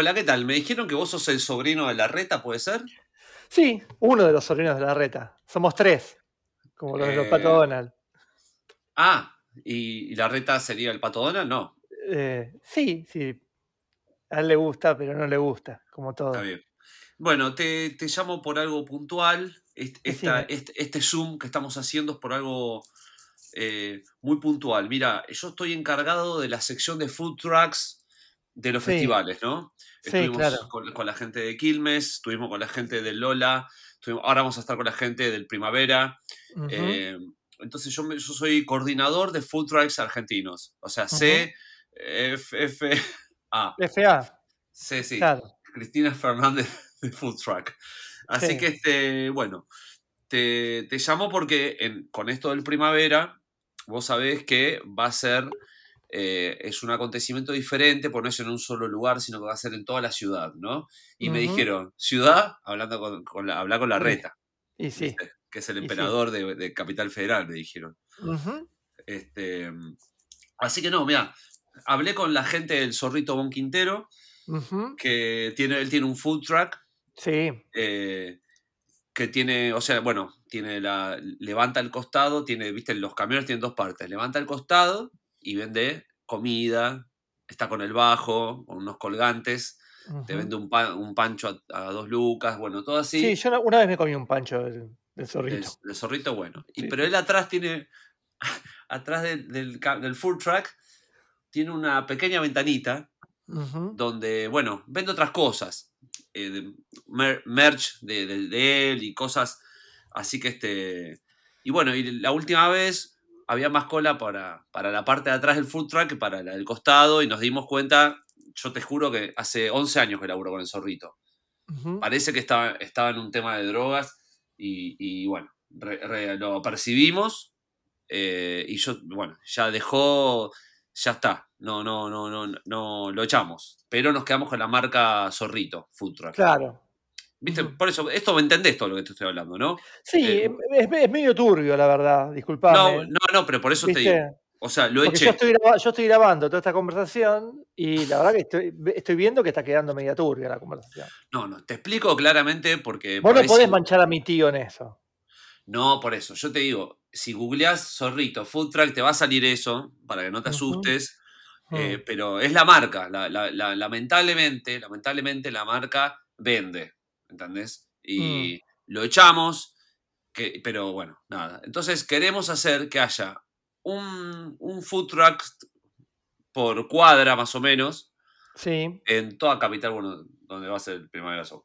Hola, ¿qué tal? Me dijeron que vos sos el sobrino de la reta, ¿puede ser? Sí, uno de los sobrinos de la reta. Somos tres, como los de los Pato Eh, Donald. ah, ¿y, y la reta sería el Pato Donald? No, Eh, sí, sí. A él le gusta, pero no le gusta, como está todo. bien. Bueno, te, te llamo por algo puntual. Esta, este, este Zoom que estamos haciendo es por algo eh, muy puntual. Mira, yo estoy encargado de la sección de food trucks de los Sí, festivales, ¿no? Sí, Estuvimos claro. con, con la gente de Quilmes, estuvimos con la gente de Lola, estuvimos- ahora vamos a estar con la gente del Primavera. Eh, entonces yo, soy coordinador de food trucks argentinos. O sea. C, F, F, A. FA, C, sí. claro. Cristina Fernández de Food Truck. Así que, este, bueno, te, te llamo porque en- con esto del primavera, vos sabés que va a ser, eh, es un acontecimiento diferente, porque no es en un solo lugar, sino que va a ser en toda la ciudad, ¿no? Y me Ujú, dijeron, ciudad, hablando con, con la, habla con la reta, y sí. Que es el sí. emperador de, de Capital Federal, me dijeron. Este, así que no, mira, hablé con la gente del Zorrito Bon Quintero, que tiene, él tiene un food truck Sí, eh, que tiene, o sea, bueno, tiene la, levanta el costado, tiene, viste, los camiones tienen dos partes, levanta el costado y vende comida, está con el bajo, con unos colgantes, te vende un, un pancho a, a dos lucas, bueno, todo Sí, así, yo una- vez me comí un pancho del, del zorrito. del zorrito, bueno. Y, Sí, pero sí. él atrás tiene, atrás del, del, food truck, tiene una pequeña ventanita donde, bueno, vende otras cosas, eh, de mer- merch de, de- de él y cosas así que este... Y bueno, y la última vez había más cola para, para la parte de atrás del food truck que para la del costado y nos dimos cuenta, yo te juro que hace 11 años que laburo con el zorrito. Parece que estaba, estaba en un tema de drogas y, y bueno, re- re- lo percibimos eh, y yo, bueno, ya dejó, ya está, no, no, no, no, no, lo echamos, pero nos quedamos con la marca Zorrito, Food Truck. Claro. ¿Viste? Por eso, esto me entendés todo lo que te estoy hablando, ¿no? Sí, Eh, es, es medio turbio, la verdad, no, disculpame. no, no, pero por eso te digo, o sea, lo Porque yo eché. estoy, yo estoy grabando toda esta conversación y la verdad que estoy, estoy viendo que está quedando media turbia la conversación. No, no, te explico claramente porque Vos no podés si- manchar a mi tío en eso. No, por eso. Yo te digo, si googleás Zorrito, Food Truck, te va a salir eso, para que no te asustes. eh, mm, pero es la marca. la- la- la- lamentablemente, lamentablemente la marca vende. ¿Entendés? mm. Y lo echamos. Que, pero bueno, nada. Entonces queremos hacer que haya un, un food truck por cuadra más o menos Sí. en toda capital, bueno, donde va a ser el Primavera Sound.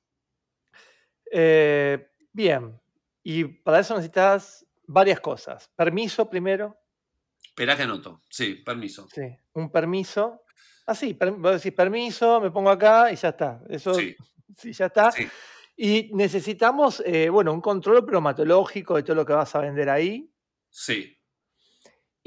Eh, bien. Y para eso necesitas varias cosas. Permiso primero. Esperá que anoto. Sí, permiso. Sí. Un permiso. Ah, sí, per- vos decís permiso, me pongo acá y ya está. Eso Sí, sí, ya está. sí, Y necesitamos, eh, bueno, un control bromatológico de todo lo que vas a vender ahí. sí.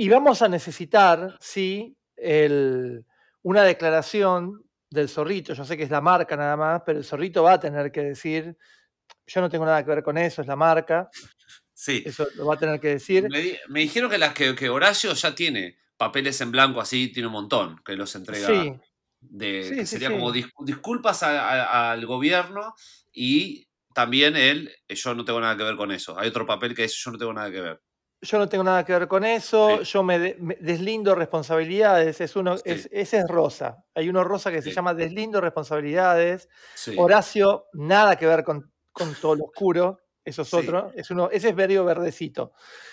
Y vamos a necesitar, sí, el- una declaración del zorrito. Yo sé que es la marca nada más, pero el zorrito va a tener que decir, yo no tengo nada que ver con eso, es la marca, Sí. eso lo va a tener que decir. Me, me dijeron que, las que, que Horacio ya tiene papeles en blanco así, tiene un montón, que los entrega Sí, de sí, que sí, sería como dis- disculpas a- a- al gobierno y también él, eh, yo no tengo nada que ver con eso. Hay otro papel que es yo no tengo nada que ver. Yo no tengo nada que ver con eso, yo me, de- me deslindo responsabilidades, es uno, es, ese es rosa. Hay uno rosa que se llama deslindo responsabilidades. Horacio, nada que ver con, con todo lo oscuro, eso es sí, otro, es uno, ese es medio verdecito.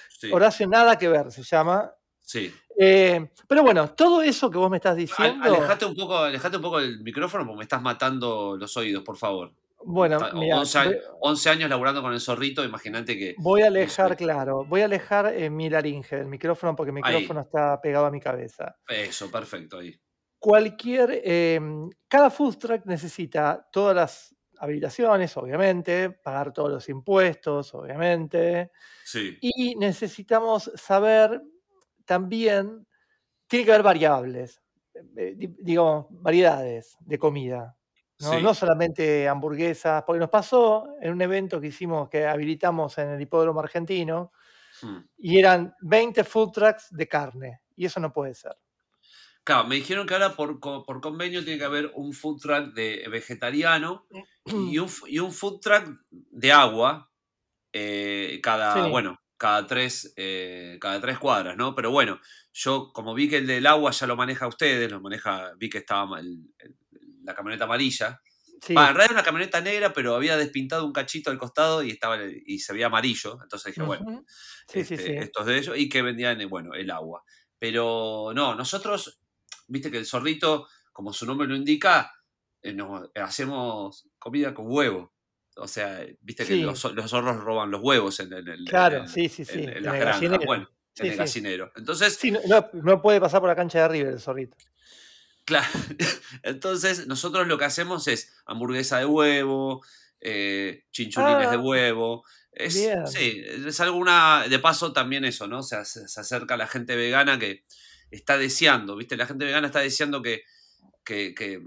sí, Horacio, nada que ver, se llama. Sí. Eh, pero bueno, todo eso que vos me estás diciendo, alejate un poco, alejate un poco del micrófono porque me estás matando los oídos, por favor. bueno, mira, 11, años, voy, 11 años laburando con el zorrito, imagínate que voy a no sé. alejar, claro, voy a alejar eh, mi laringe del micrófono porque el Ahí, micrófono está pegado a mi cabeza. eso, perfecto, ahí. Cualquier, eh, cada food truck necesita todas las habilitaciones, obviamente, pagar todos los impuestos, obviamente, Sí, y necesitamos saber también, tiene que haber variables, eh, di- digamos, variedades de comida, ¿no? No solamente hamburguesas, porque nos pasó en un evento que hicimos, que habilitamos en el hipódromo argentino, hmm. y eran 20 food trucks de carne, y eso no puede ser. Claro, me dijeron que ahora por, por convenio tiene que haber un food truck de vegetariano y un, f- y un food truck de agua eh, cada, Sí. bueno, cada tres, eh, cada tres cuadras, ¿no? Pero bueno, yo como vi que el del agua ya lo maneja ustedes, lo maneja, vi que estaba ma- el- el- la camioneta amarilla. Sí. En realidad era una camioneta negra, pero había despintado un cachito al costado y estaba y se veía amarillo. Entonces dije, bueno, sí, este, sí. estos de ellos, y que vendían, eh, bueno, el agua. Pero no, nosotros, viste que el zorrito, como su nombre lo indica, eh, nos- eh, hacemos comida con huevo. O sea, viste que Sí. los, los zorros roban los huevos en, el- en el- Claro, en- sí, sí, sí. en- las el granjas. gallinero. Bueno, en el gallinero. Entonces, Sí, no, no- puede pasar por la cancha de River el zorrito. Claro. Entonces, nosotros lo que hacemos es hamburguesa de huevo, eh, chinchulines de Ah, huevo. Es, bien. sí, es alguna. De paso, también eso, ¿no? Se, se acerca la gente vegana que está deseando, ¿viste? La gente vegana está deseando que, que, que,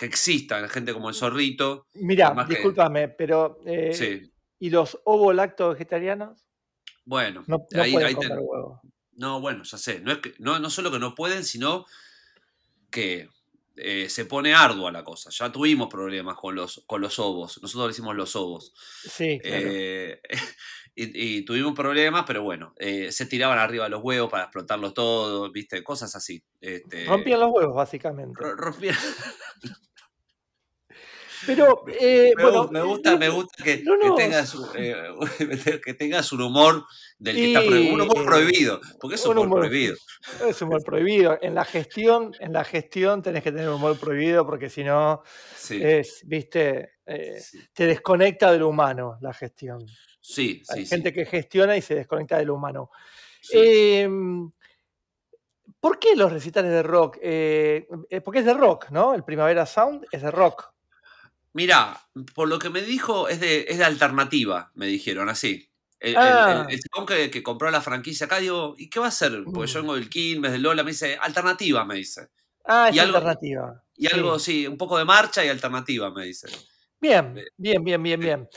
que exista gente como el zorrito. Mira, que- discúlpame, pero eh, Sí. ¿y los ovo-lacto vegetarianos? Bueno, No, no ahí, pueden ahí ten- comer huevo. No, bueno, ya sé. No, es que, no, no solo que no pueden, sino que eh, se pone ardua la cosa. Ya tuvimos problemas con los, con los ovos. Nosotros le decimos los ovos. Sí, claro. Eh, y, y tuvimos problemas, pero bueno, eh, se tiraban arriba los huevos para explotarlos todos, ¿viste? Cosas así. Este, Rompían los huevos, básicamente. ro- rompían- Pero, eh, me, bueno, gu- me gusta, me gusta que, no que tengas, eh, que tengas un humor del que está prohibido. Un humor prohibido, porque es un un humor humor- prohibido. es humor prohibido. En la gestión, en la gestión tenés que tener humor prohibido porque si no, Sí, es, viste, eh, sí, te desconecta del humano la gestión. sí, Hay sí, gente que gestiona y se desconecta del humano. Em, ¿Por qué los recitales de rock? Eh, eh, porque es de rock, ¿no? El Primavera Sound es de rock. Mirá, por lo que me dijo, es de, es de alternativa, me dijeron así. El, Ah. el- el chabón que, que compró la franquicia acá, digo, ¿y qué va a hacer? Porque yo Mm. vengo del Quilmes, del Lola, me dice, alternativa, me dice. Ah, es Y algo- alternativa. Y Sí. algo, sí, un poco de marcha y alternativa, me dice. Bien, Eh, bien, bien, bien, sí. bien.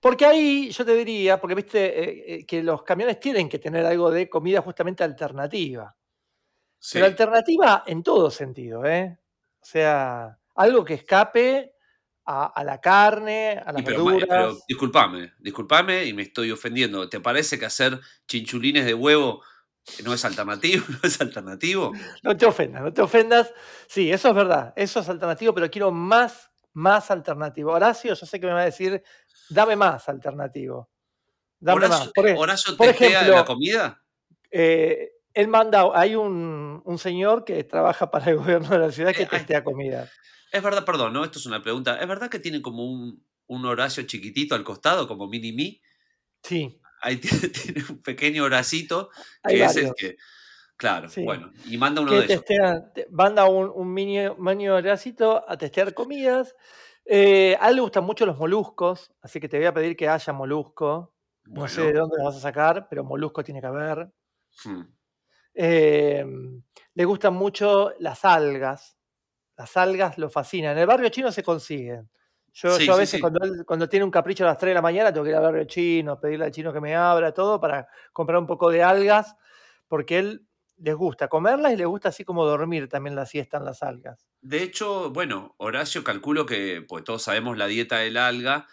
Porque ahí yo te diría, porque viste eh, eh, que los camiones tienen que tener algo de comida justamente alternativa. Sí. Pero alternativa en todo sentido, ¿eh? O sea, algo que escape a, a la carne, a las pero, eh, pero verduras. disculpame, disculpame y me estoy ofendiendo. ¿Te parece que hacer chinchulines de huevo no es alternativo? ¿No es alternativo? No te ofendas, no te ofendas. Sí, eso es verdad, eso es alternativo, pero quiero más, más alternativo. Horacio, yo sé que me va a decir, dame más alternativo. Dame ¿Horacio, más. Por, e- Horacio por testea ejemplo, la comida? eh, él manda, hay un, un señor que trabaja para el gobierno de la ciudad que Eh, testea comida. Es verdad, perdón, ¿no? Esto es una pregunta. ¿Es verdad que tiene como un, un Horacio chiquitito al costado, como mini me? Sí, Ahí tiene, un pequeño Horacito hay que es el varios. que. Claro, Sí. bueno, y manda uno que de ellos. testea, te- manda un, un mini, mini Horacito a testear comidas. Eh, a él le gustan mucho los moluscos, así que te voy a pedir que haya molusco. No sé de dónde los vas a sacar, pero molusco tiene que haber. hmm, Eh, le gustan mucho las algas. Las algas lo fascinan. En el barrio chino se consiguen. Yo, Sí, yo a veces sí. cuando, él- cuando tiene un capricho a las 3 de la mañana tengo que ir al barrio chino, pedirle al chino que me abra, todo, para comprar un poco de algas, porque él les gusta comerlas y le gusta así como dormir también la siesta en las algas. De hecho, bueno, Horacio calculo que, pues todos sabemos la dieta del alga,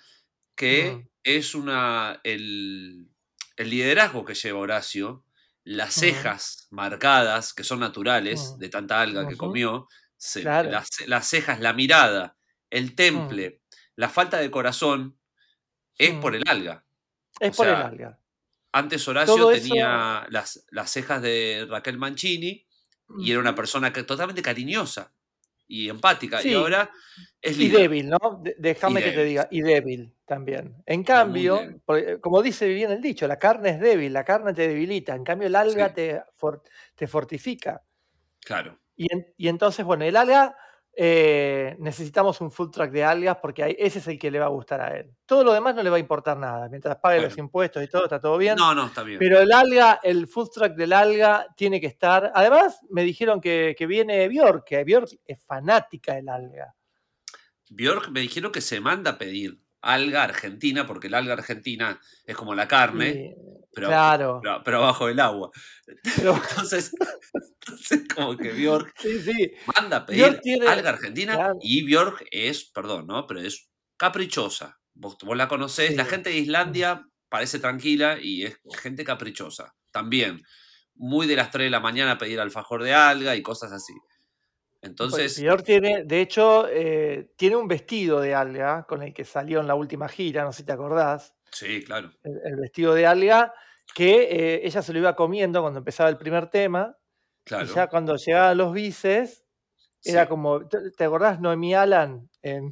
que es una. El, el liderazgo que lleva Horacio, las cejas marcadas, que son naturales, de tanta alga que comió, se- Claro. las, las cejas, la mirada, el mm, temple, la falta de corazón, es por mm. el alga. O Es por el alga. antes Horacio Todo eso. tenía las, las cejas de Raquel Mancini y era una persona que, totalmente cariñosa y empática, y ahora es y débil, ¿no? Déjame que te diga, y débil también. En cambio, débil. porque, como dice bien el dicho, la carne es débil, la carne te debilita, en cambio el alga Sí, te, for- te fortifica. claro. Y, en- y entonces, bueno, el alga, eh, necesitamos un food truck de algas porque ese es el que le va a gustar a él. Todo lo demás no le va a importar nada. Mientras pague los impuestos y todo, está todo bien. no, no, está bien. Pero el alga, el food truck del alga tiene que estar. Además, me dijeron que, que viene Bjork, que Bjork es fanática del alga. Bjork me dijeron que se manda a pedir alga argentina, porque el alga argentina es como la carne, pero, claro, pero, pero abajo del agua. pero Entonces, Entonces, como que Bjork Sí, sí. manda a pedir tiene- alga argentina claro. y Bjork es, perdón, ¿no? Pero es caprichosa. Vos, vos la conocés, la gente de Islandia parece tranquila y es gente caprichosa. También, muy de las 3 de la mañana pedir alfajor de alga y cosas así. Entonces, Björk tiene, de hecho, eh, tiene un vestido de alga con el que salió en la última gira, no sé si te acordás. sí, claro. el, el vestido de alga, que eh, ella se lo iba comiendo cuando empezaba el primer tema, Claro. y ya cuando llegaban los bices, era sí. como, ¿te, acordás Noemí Alan? En,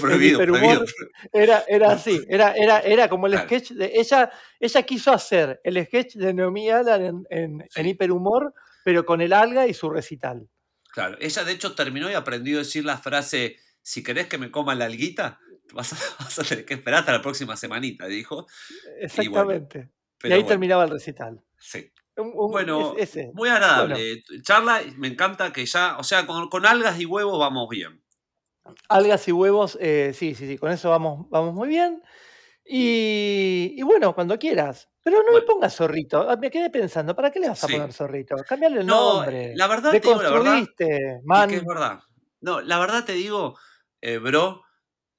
prohibido, prohibido. era, era así, era, era, era como el Claro. sketch de ella, ella quiso hacer el sketch de Noemí Alan en, en, en Sí. hiperhumor, pero con el alga y su recital. Claro, ella de hecho terminó y aprendió a decir la frase, si querés que me coma la alguita, vas a, vas a tener que esperar hasta la próxima semanita, dijo. Exactamente. Y, Pero ahí bueno, terminaba el recital. sí. Un- un- Bueno, es- ese. muy agradable. Charla, me encanta que ya, o sea, con, con algas y huevos vamos bien. Algas y huevos, eh, sí, sí, sí, con eso vamos, vamos muy bien. Y, y bueno, cuando quieras. Pero no le Bueno. pongas zorrito. Ah, Me quedé pensando, ¿para qué le vas a Sí. poner zorrito? Cambiarle el No, nombre. la verdad, te digo la verdad, Es que es verdad. No, la verdad te digo, eh, bro,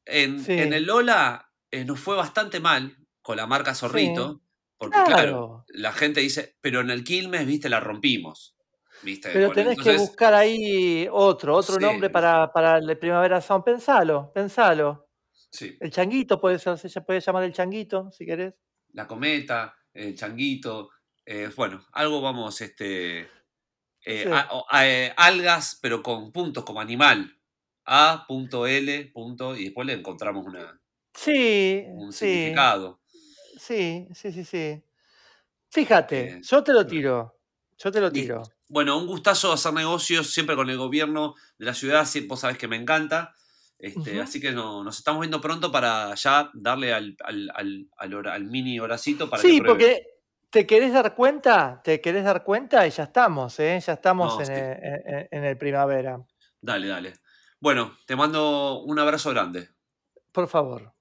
en, Sí. en el Lola eh, nos fue bastante mal con la marca Zorrito, porque claro. Claro. la gente dice, pero en el Quilmes, viste, la rompimos. ¿viste? Pero tenés que buscar ahí otro, otro Sí. nombre para, para el Primavera Sound. Pensalo, pensalo. Sí, El changuito puede ser, se puede llamar el changuito, si querés. la cometa, el changuito, eh, bueno, algo vamos, este, eh, Sí. a- eh, algas, pero con puntos como animal. A.L. punto, y después le encontramos una, Sí, un significado. Sí, sí, sí, sí. Fíjate, Eh, yo te lo tiro. Yo te lo tiro. Bueno, un gustazo hacer negocios siempre con el gobierno de la ciudad, vos sabés que me encanta. Este. Así que no- nos estamos viendo pronto para ya darle al, al, al, al mini horacito para Sí, que porque te querés dar cuenta, te querés dar cuenta y ya estamos, ¿eh? Ya estamos No, en, el, en- en el primavera. Dale, dale. Bueno, te mando un abrazo grande. Por favor.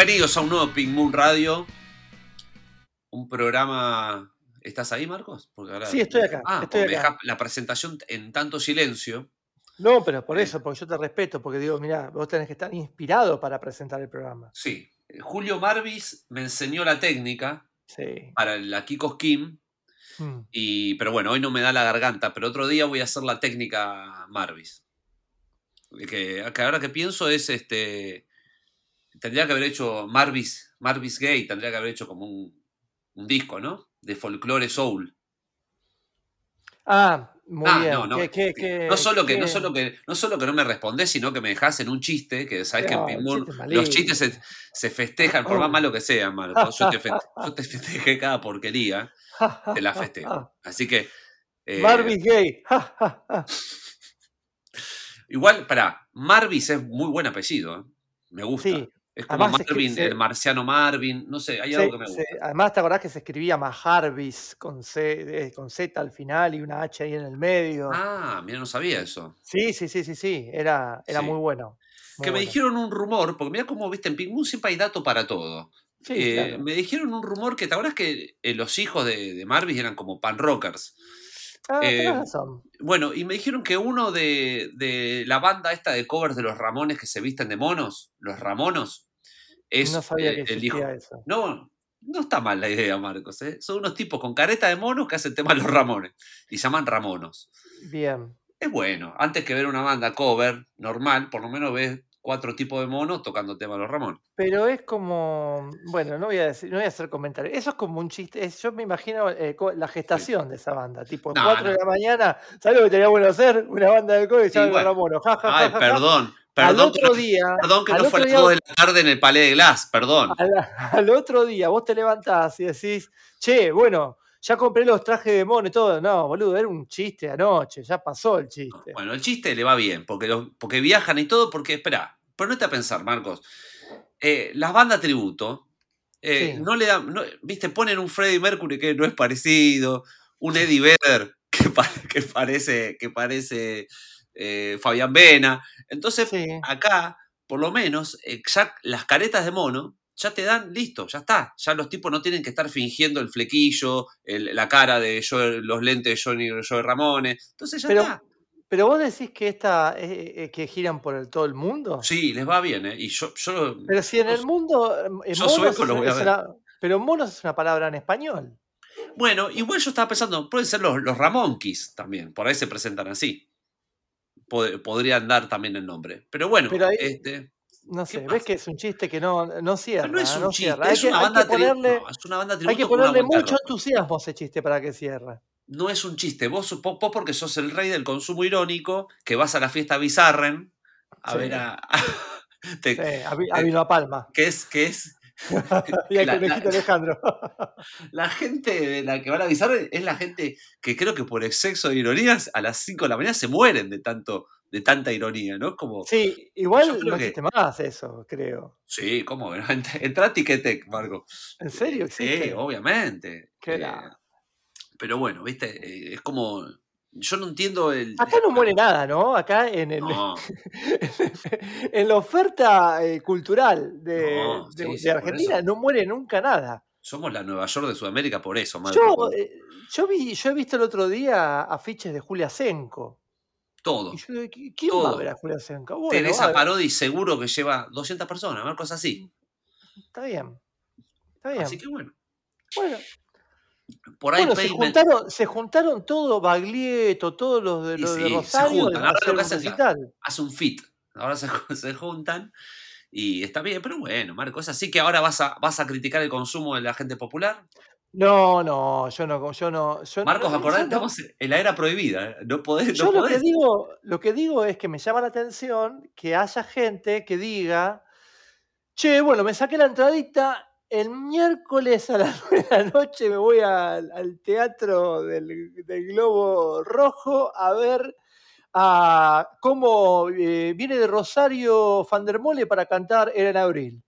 Bienvenidos a un nuevo Pink Moon Radio. Un programa. ¿Estás ahí, Marcos? Porque ahora- Sí, estoy acá, Ah, estoy me dejas la presentación en tanto silencio. No, pero por Eh. eso, porque yo te respeto, porque digo, mira, vos tenés que estar inspirado para presentar el programa. Sí. Julio Marvis me enseñó la técnica Sí. para la Kikos Kim. Mm. Y, pero bueno, hoy no me da la garganta, pero otro día voy a hacer la técnica Marvis. Que, que ahora que pienso es este. Tendría que haber hecho Marvis, Marvis Gay, tendría que haber hecho como un, un disco, ¿no? De folclore soul. Ah, muy Ah, bien. no, no. ¿Qué- qué- qué- no, solo que, no, solo que, no solo que no me respondés, sino que me dejás en un chiste, que sabes que en chiste es los chistes se, se festejan, por más malo que sean, Marcos. Yo te, feste- yo te festejé cada porquería, te la festejo. Así que. eh, Marvis Gay. Igual, para Marvis es muy buen apellido. ¿eh? Me gusta. Sí. Es como además es que Marvin, se- el marciano Marvin. No sé, hay algo que me gusta. además, te acordás que se escribía Maharvis con, C, eh, con Z al final y una H ahí en el medio. Ah, mira, no sabía eso. Sí, sí, sí, sí, sí. Era, era Sí. muy bueno. muy que me dijeron un rumor, porque mira cómo viste en Pink Moon siempre hay dato para todo. Sí, Eh, claro. Me dijeron un rumor que, ¿te acuerdas que eh, los hijos de, de Marvis eran como pan rockers? Ah, eh, razón. Bueno, y me dijeron que uno de, de la banda esta de covers de los Ramones que se visten de monos, los Ramonos, es no sabía que el hijo. eso. No, no está mal la idea, Marcos. ¿eh? Son unos tipos con careta de monos que hacen temas los Ramones y llaman Ramonos. Bien. Es bueno, antes que ver una banda cover normal, por lo menos ves cuatro tipos de monos tocando temas los Ramones. Pero es como, bueno, no voy a decir, no voy a hacer comentarios. Eso es como un chiste. es- yo me imagino eh, la gestación de esa banda, tipo No, 4 no. de la mañana. ¿Sabes lo que tenía bueno hacer? Una banda de cover y Sí, bueno. Ramono. Ja, ja, ja, Ay, ja, ja. Perdón, Al otro no, día, perdón que no fue a otro las día- 2 de la tarde en el Palais de Glass, perdón. al, al otro día vos te levantás y decís, che, bueno, ya compré los trajes de mono y todo. No, boludo, era un chiste anoche, ya pasó el chiste. Bueno, el chiste le va bien, porque, los- porque viajan y todo, porque, espera, ponete a pensar, Marcos. Eh, las bandas tributo, eh, Sí. no le dan, no- viste, ponen un Freddie Mercury que no es parecido, un Eddie Vedder que, pa- que parece, que parece eh, Fabián Vena. Entonces, Sí. acá, por lo menos, eh, ya las caretas de mono ya te dan listo, ya está. Ya los tipos no tienen que estar fingiendo el flequillo, el- la cara de Joe- los lentes de Johnny Joe Ramones. Entonces ya Pero- está. Pero vos decís que esta, eh, eh, que giran por el, todo el mundo. Sí, les va bien, ¿eh? Y yo, yo Pero si en el mundo. eh, yo monos sueco es lo voy a es ver. una- pero monos es una palabra en español. Bueno, igual yo estaba pensando, pueden ser los, los Ramonkis también, por ahí se presentan así. Pod- podrían dar también el nombre. Pero bueno, Pero ahí- este, No ¿Qué sé, ves que es un chiste que no, no cierra. no es un no chiste, es que, una banda ponerle, tributo. No, es una banda hay que ponerle mucho entusiasmo a ese chiste para que cierre. No es un chiste. Vos, vos, porque sos el rey del consumo irónico, que vas a la fiesta Bizarren a Sí. ver a. te- Sí, a, a eh, a Palma. que es, que es y al la- conejito la- Alejandro. La gente de la que van a avisar es la gente que creo que por exceso de ironías a las 5 de la mañana se mueren de tanto de tanta ironía, ¿no? Como, sí, Sí, igual no que- existe más eso, creo. ¿cómo? Entra a Ticketek, Marco. ¿En serio Sí, obviamente. Qué Eh, pero bueno, viste, Eh, es como. Yo no entiendo el. Acá no muere nada, ¿no? Acá en, el, No, en la oferta eh, cultural de, No, de- sí, de sí, por Argentina no muere nunca nada. somos la Nueva York de Sudamérica por eso, Marco. Yo, eh, yo, vi, yo he visto el otro día afiches de Julia Senko. todo. Y yo digo, ¿qui- ¿quién va a Todo. ver a Julia Senko? Bueno, Teresa. Parodi seguro que lleva 200 personas, es así. Está bien. Está bien. Así que bueno. Bueno, Por ahí bueno, se juntaron, se juntaron todo Baglietto, todos los de, Sí, los de sí, se Rosario juntan. a Ahora lo que hacen, hace un fit. Ahora se, se juntan y está bien, pero bueno, Marco, es así que ahora vas a, vas a criticar el consumo de la gente popular. No, no, yo no, yo no. Yo, Marcos, no- acordate, estamos en la era prohibida. ¿eh? No podés. Yo no lo que digo, lo que digo es que me llama la atención que haya gente que diga, che, bueno, me saqué la entradita, el miércoles a las 9 de la noche me voy al, al teatro del, del Globo Rojo a ver a cómo eh, viene de Rosario Fandermole para cantar Era en Abril.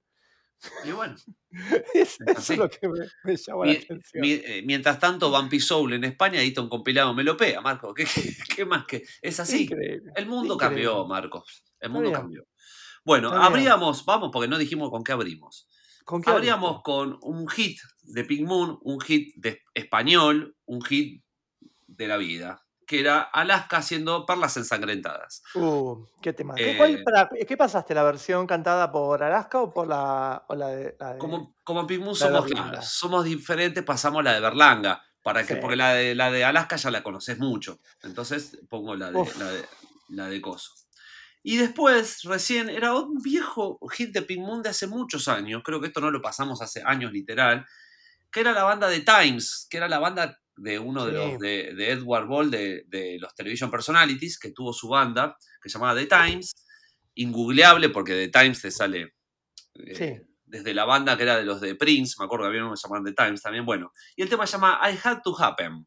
Y bueno, Eso, es lo que me, me llama la atención. mi- eh, mientras tanto, Vampi Soul en España edita un compilado melopea, Marco. ¿Qué, qué, qué más que? Es así. Increíble. El mundo increíble. cambió, Marcos. El mundo cambió. Bueno, Está bien. abríamos, vamos, porque no dijimos con qué abrimos. ¿Con qué Abríamos abriste? con un hit de Pink Moon, un hit de español, un hit de la vida, que era Alaska haciendo perlas ensangrentadas. Uh, qué tema. ¿Qué, Eh, ¿qué pasaste? ¿La versión cantada por Alaska o por la, o la de, la de- Como, como Pink Moon somos, diferentes, pasamos la de Berlanga, para que, Sí. porque la de, la de Alaska ya la conoces mucho. Entonces pongo la de, Uf. la de, la de Coso. Y después, recién, era un viejo hit de Pink Moon de hace muchos años, creo que esto no lo pasamos hace años literal, que era la banda de Times, que era la banda de uno de los de, de Edward Ball de, de los Television Personalities, que tuvo su banda, que se llamaba The Times, ingoogleable porque The Times te sale eh, Sí. desde la banda que era de los de Prince, me acuerdo que había uno que se llamaba The Times también, bueno. Y el tema se llama I Had to Happen,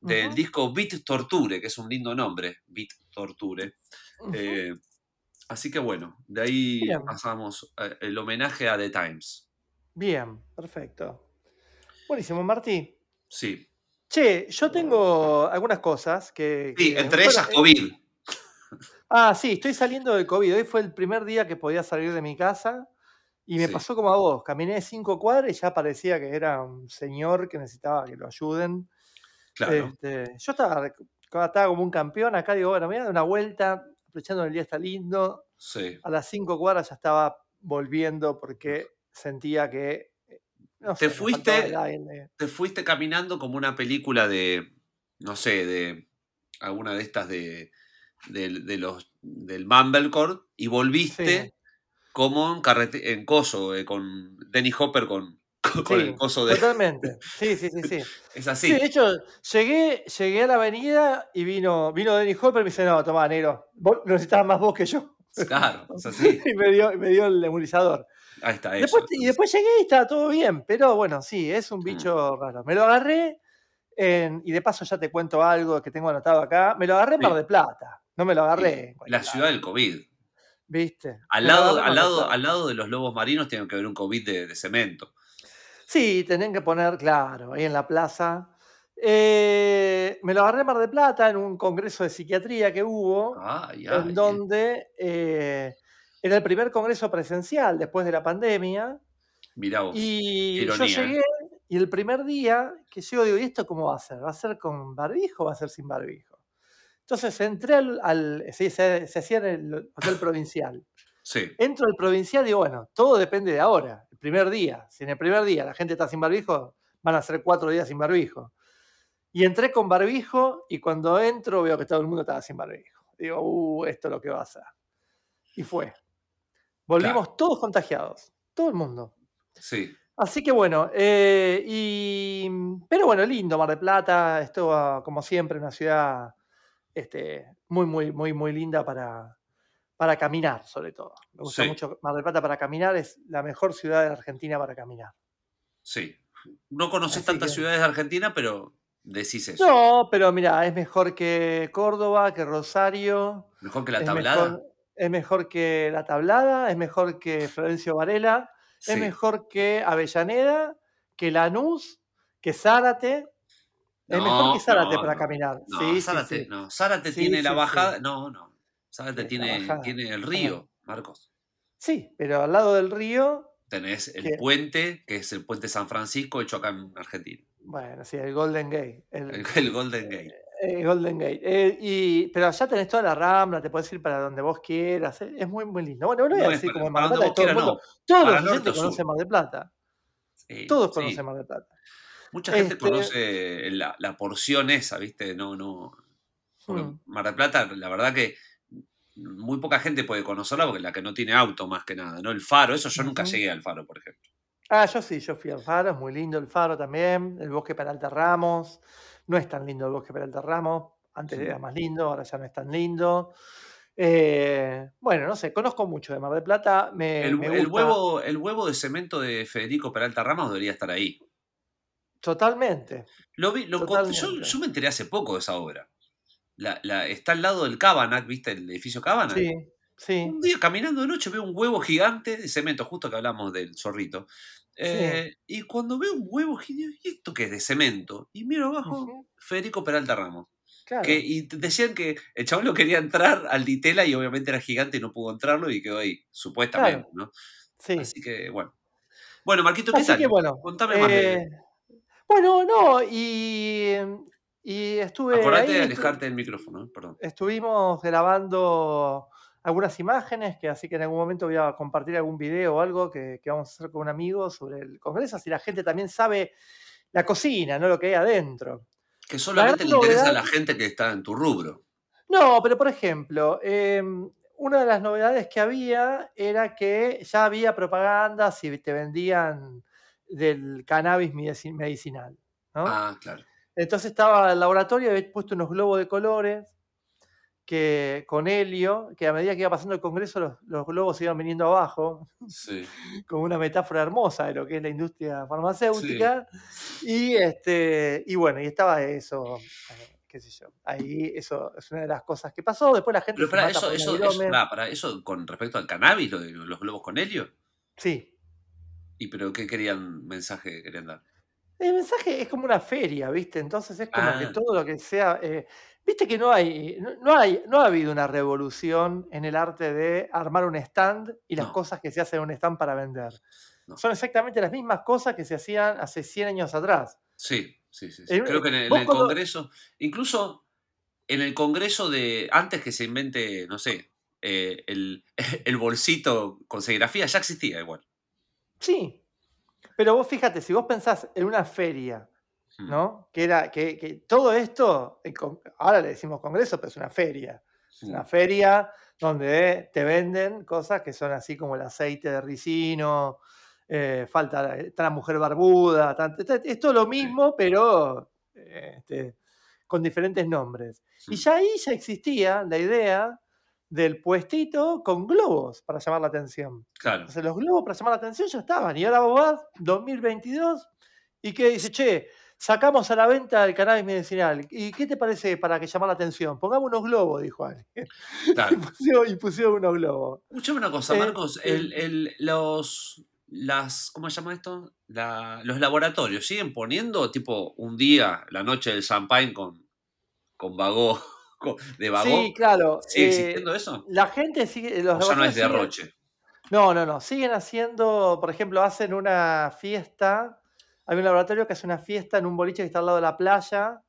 del disco Beat Torture, que es un lindo nombre, Beat Torture. Eh, así que bueno, de ahí Bien. pasamos eh, el homenaje a The Times. Bien, perfecto. Buenísimo, Martí. Sí. Che, yo tengo algunas cosas que. Sí, que- entre bueno, ellas eh, COVID. Ah, sí, estoy saliendo del COVID. Hoy fue el primer día que podía salir de mi casa y me Sí. pasó como a vos. Caminé cinco cuadras y ya parecía que era un señor que necesitaba que lo ayuden. Claro. Este, yo estaba, estaba como un campeón acá, digo, bueno, me voy a dar una vuelta, aprovechando el día está lindo. Sí. A las cinco cuadras ya estaba volviendo porque sentía que. eh, No Te sé, fuiste-. Te fuiste caminando como una película de, no sé, de alguna de estas de, de, de los del Mumblecore y volviste Sí. como en, carrete, en coso, eh, con Denny Hopper con, con, con Sí, el coso de... Totalmente. Sí, sí, sí, sí. Es Sí, así. de hecho, llegué, llegué a la avenida y vino, vino Denny Hopper y me dice, no, tomá, negro, vos necesitabas más vos que yo. Claro, es así. Y me dio, me dio el nebulizador. Ahí está Después, eso. y después llegué y estaba todo bien, pero bueno, sí, es un bicho raro. Me lo agarré en- y de paso ya te cuento algo que tengo anotado acá. Me lo agarré en Sí. Mar de Plata, no me lo agarré. La ciudad del COVID. ¿Viste? Al lado, al, lado, al lado de los lobos marinos tiene que haber un COVID de, de cemento. Sí, tenían que poner, claro, ahí en la plaza. Eh, me lo agarré en Mar de Plata en un congreso de psiquiatría que hubo, en ay. donde eh, era el primer congreso presencial después de la pandemia. Mirá vos. Y yo ironía, ¿eh? llegué y el primer día que llego digo, ¿y esto cómo va a ser? ¿Va a ser con barbijo o va a ser sin barbijo? Entonces entré al, al- sí, se, se hacía en el hotel provincial. Sí, Entro al provincial y digo, bueno, todo depende de ahora, primer día. Si en el primer día la gente está sin barbijo, van a ser cuatro días sin barbijo. Y entré con barbijo y cuando entro veo que todo el mundo estaba sin barbijo. Digo, uh, esto es lo que va a ser. Y fue. Volvimos todos contagiados, todo el mundo. sí. Así que bueno, eh, y, pero bueno, lindo Mar del Plata, esto como siempre una ciudad este, muy, muy, muy, muy linda para, para caminar, sobre todo. Me gusta Sí. mucho Mar del Plata para caminar, es la mejor ciudad de Argentina para caminar. Sí. No conoces tantas que- ciudades de Argentina, pero decís eso. No, pero mira, es mejor que Córdoba, que Rosario. Mejor que la es tablada. Mejor, es mejor que La Tablada, es mejor que Florencio Varela, Sí. es mejor que Avellaneda, que Lanús, que Zárate. Es mejor que Zárate no, para no. caminar. No, sí, Zárate, sí. no. Zárate tiene la bajada. No, no. Zárate La tiene, tiene el río, Marcos. Sí, pero al lado del río, Tenés el puente, que es el puente San Francisco, hecho acá en Argentina. bueno, sí, el Golden Gate. El, El, el Golden Gate. eh, Golden Gate. Eh, y, pero allá tenés toda la rambla, te puedes ir para donde vos quieras. eh, Es muy, muy lindo. Bueno, no voy a decir como Mar del Plata, vos todo el quieras, mundo, no. todos Para los norte conocen Mar del Plata. Sí, Todos sí. conocen Mar del Plata. Mucha gente Este- conoce la, la porción esa, ¿viste? No, no. Porque Mm. Mar del Plata, la verdad que muy poca gente puede conocerla porque la que no tiene auto más que nada, ¿no? El faro, eso yo nunca llegué al faro, por ejemplo. Ah, yo sí, yo fui al faro, es muy lindo el faro también, el bosque Peralta Ramos, no es tan lindo el bosque Peralta Ramos, antes Sí. era más lindo, ahora ya no es tan lindo. Eh, bueno, no sé, conozco mucho de Mar del Plata, me, El, me el huevo, el huevo de cemento de Federico Peralta Ramos debería estar ahí. totalmente. Lo vi, lo con- yo, Totalmente. yo me enteré hace poco de esa obra. La, la- está al lado del Cabanac, ¿viste? El edificio Cabanac. Sí, sí. Un día caminando de noche veo un huevo gigante de cemento, justo que hablamos del zorrito. Eh, Y cuando veo un huevo gigante, ¿y esto qué es? De cemento. Y miro abajo. Federico Peralta Ramos. Claro. Que, y decían que el chabón lo quería entrar al Ditela y obviamente era gigante y no pudo entrarlo y quedó ahí, supuestamente, ¿no? Sí. Así que, bueno. Bueno, Marquito, ¿qué Así tal? que bueno. Contame más de- eh, bueno, no, y, y estuve Acordate ahí, de alejarte del micrófono, perdón. estuvimos grabando algunas imágenes, que así que en algún momento voy a compartir algún video o algo que, que vamos a hacer con un amigo sobre el Congreso, así la gente también sabe la cocina, no lo que hay adentro. Que solamente le interesa a la gente que está en tu rubro. No, pero por ejemplo, em, una de las novedades que había era que ya había propagandas y te vendían del cannabis medici- medicinal. ¿no? Ah, claro. Entonces estaba el laboratorio, había puesto unos globos de colores que, con helio, que a medida que iba pasando el congreso los, los globos iban viniendo abajo, Sí. como una metáfora hermosa de lo que es la industria farmacéutica. Y, este, y bueno, y estaba eso, eh, qué sé yo, ahí eso es una de las cosas que pasó. Después la gente Pero se para mata eso, eso, eso, pará, pará, eso con respecto al cannabis, lo de los globos con helio. Sí. ¿Y pero qué querían, mensaje que querían dar? El mensaje es como una feria, ¿viste? Entonces es como que Ah. todo lo que sea. eh, Viste que no hay, no, no hay, no ha habido una revolución en el arte de armar un stand y las No. cosas que se hacen en un stand para vender. No. Son exactamente las mismas cosas que se hacían hace 100 años atrás. Sí, sí, sí. sí. Eh, Creo que en el, en vos el cuando- Congreso, incluso en el Congreso de, antes que se invente, no sé, eh, el, el bolsito con serigrafía, ya existía igual. Sí. Pero vos fíjate, si vos pensás en una feria, Mm. ¿no? Que era que, que todo esto, con- ahora le decimos congreso, pero es una feria. Es una feria donde te venden cosas que son así como el aceite de ricino, eh, falta está la mujer barbuda, tan- está- es todo lo mismo, pero eh, este, con diferentes nombres. Y ya ahí ya existía la idea del puestito con globos para llamar la atención. Claro. Entonces los globos para llamar la atención ya estaban. Y ahora vos vas, 2022, y que dice, che, sacamos a la venta el cannabis medicinal. ¿Y qué te parece para que llamar la atención? Pongamos unos globos, dijo alguien. claro. Y pusieron, unos globos. Escuchame una cosa, Eh, Marcos. eh. El, el- los, las, ¿cómo se llama esto? La- los laboratorios siguen poniendo tipo un día, la noche del champagne con, con- de vagó. Sí, claro. ¿Sigue eh, existiendo eso? La gente sigue. Los O ya no es laboratorios siguen- derroche. No, no, no. Siguen haciendo, por ejemplo, hacen una fiesta. Hay un laboratorio que hace una fiesta en un boliche que está al lado de la playa,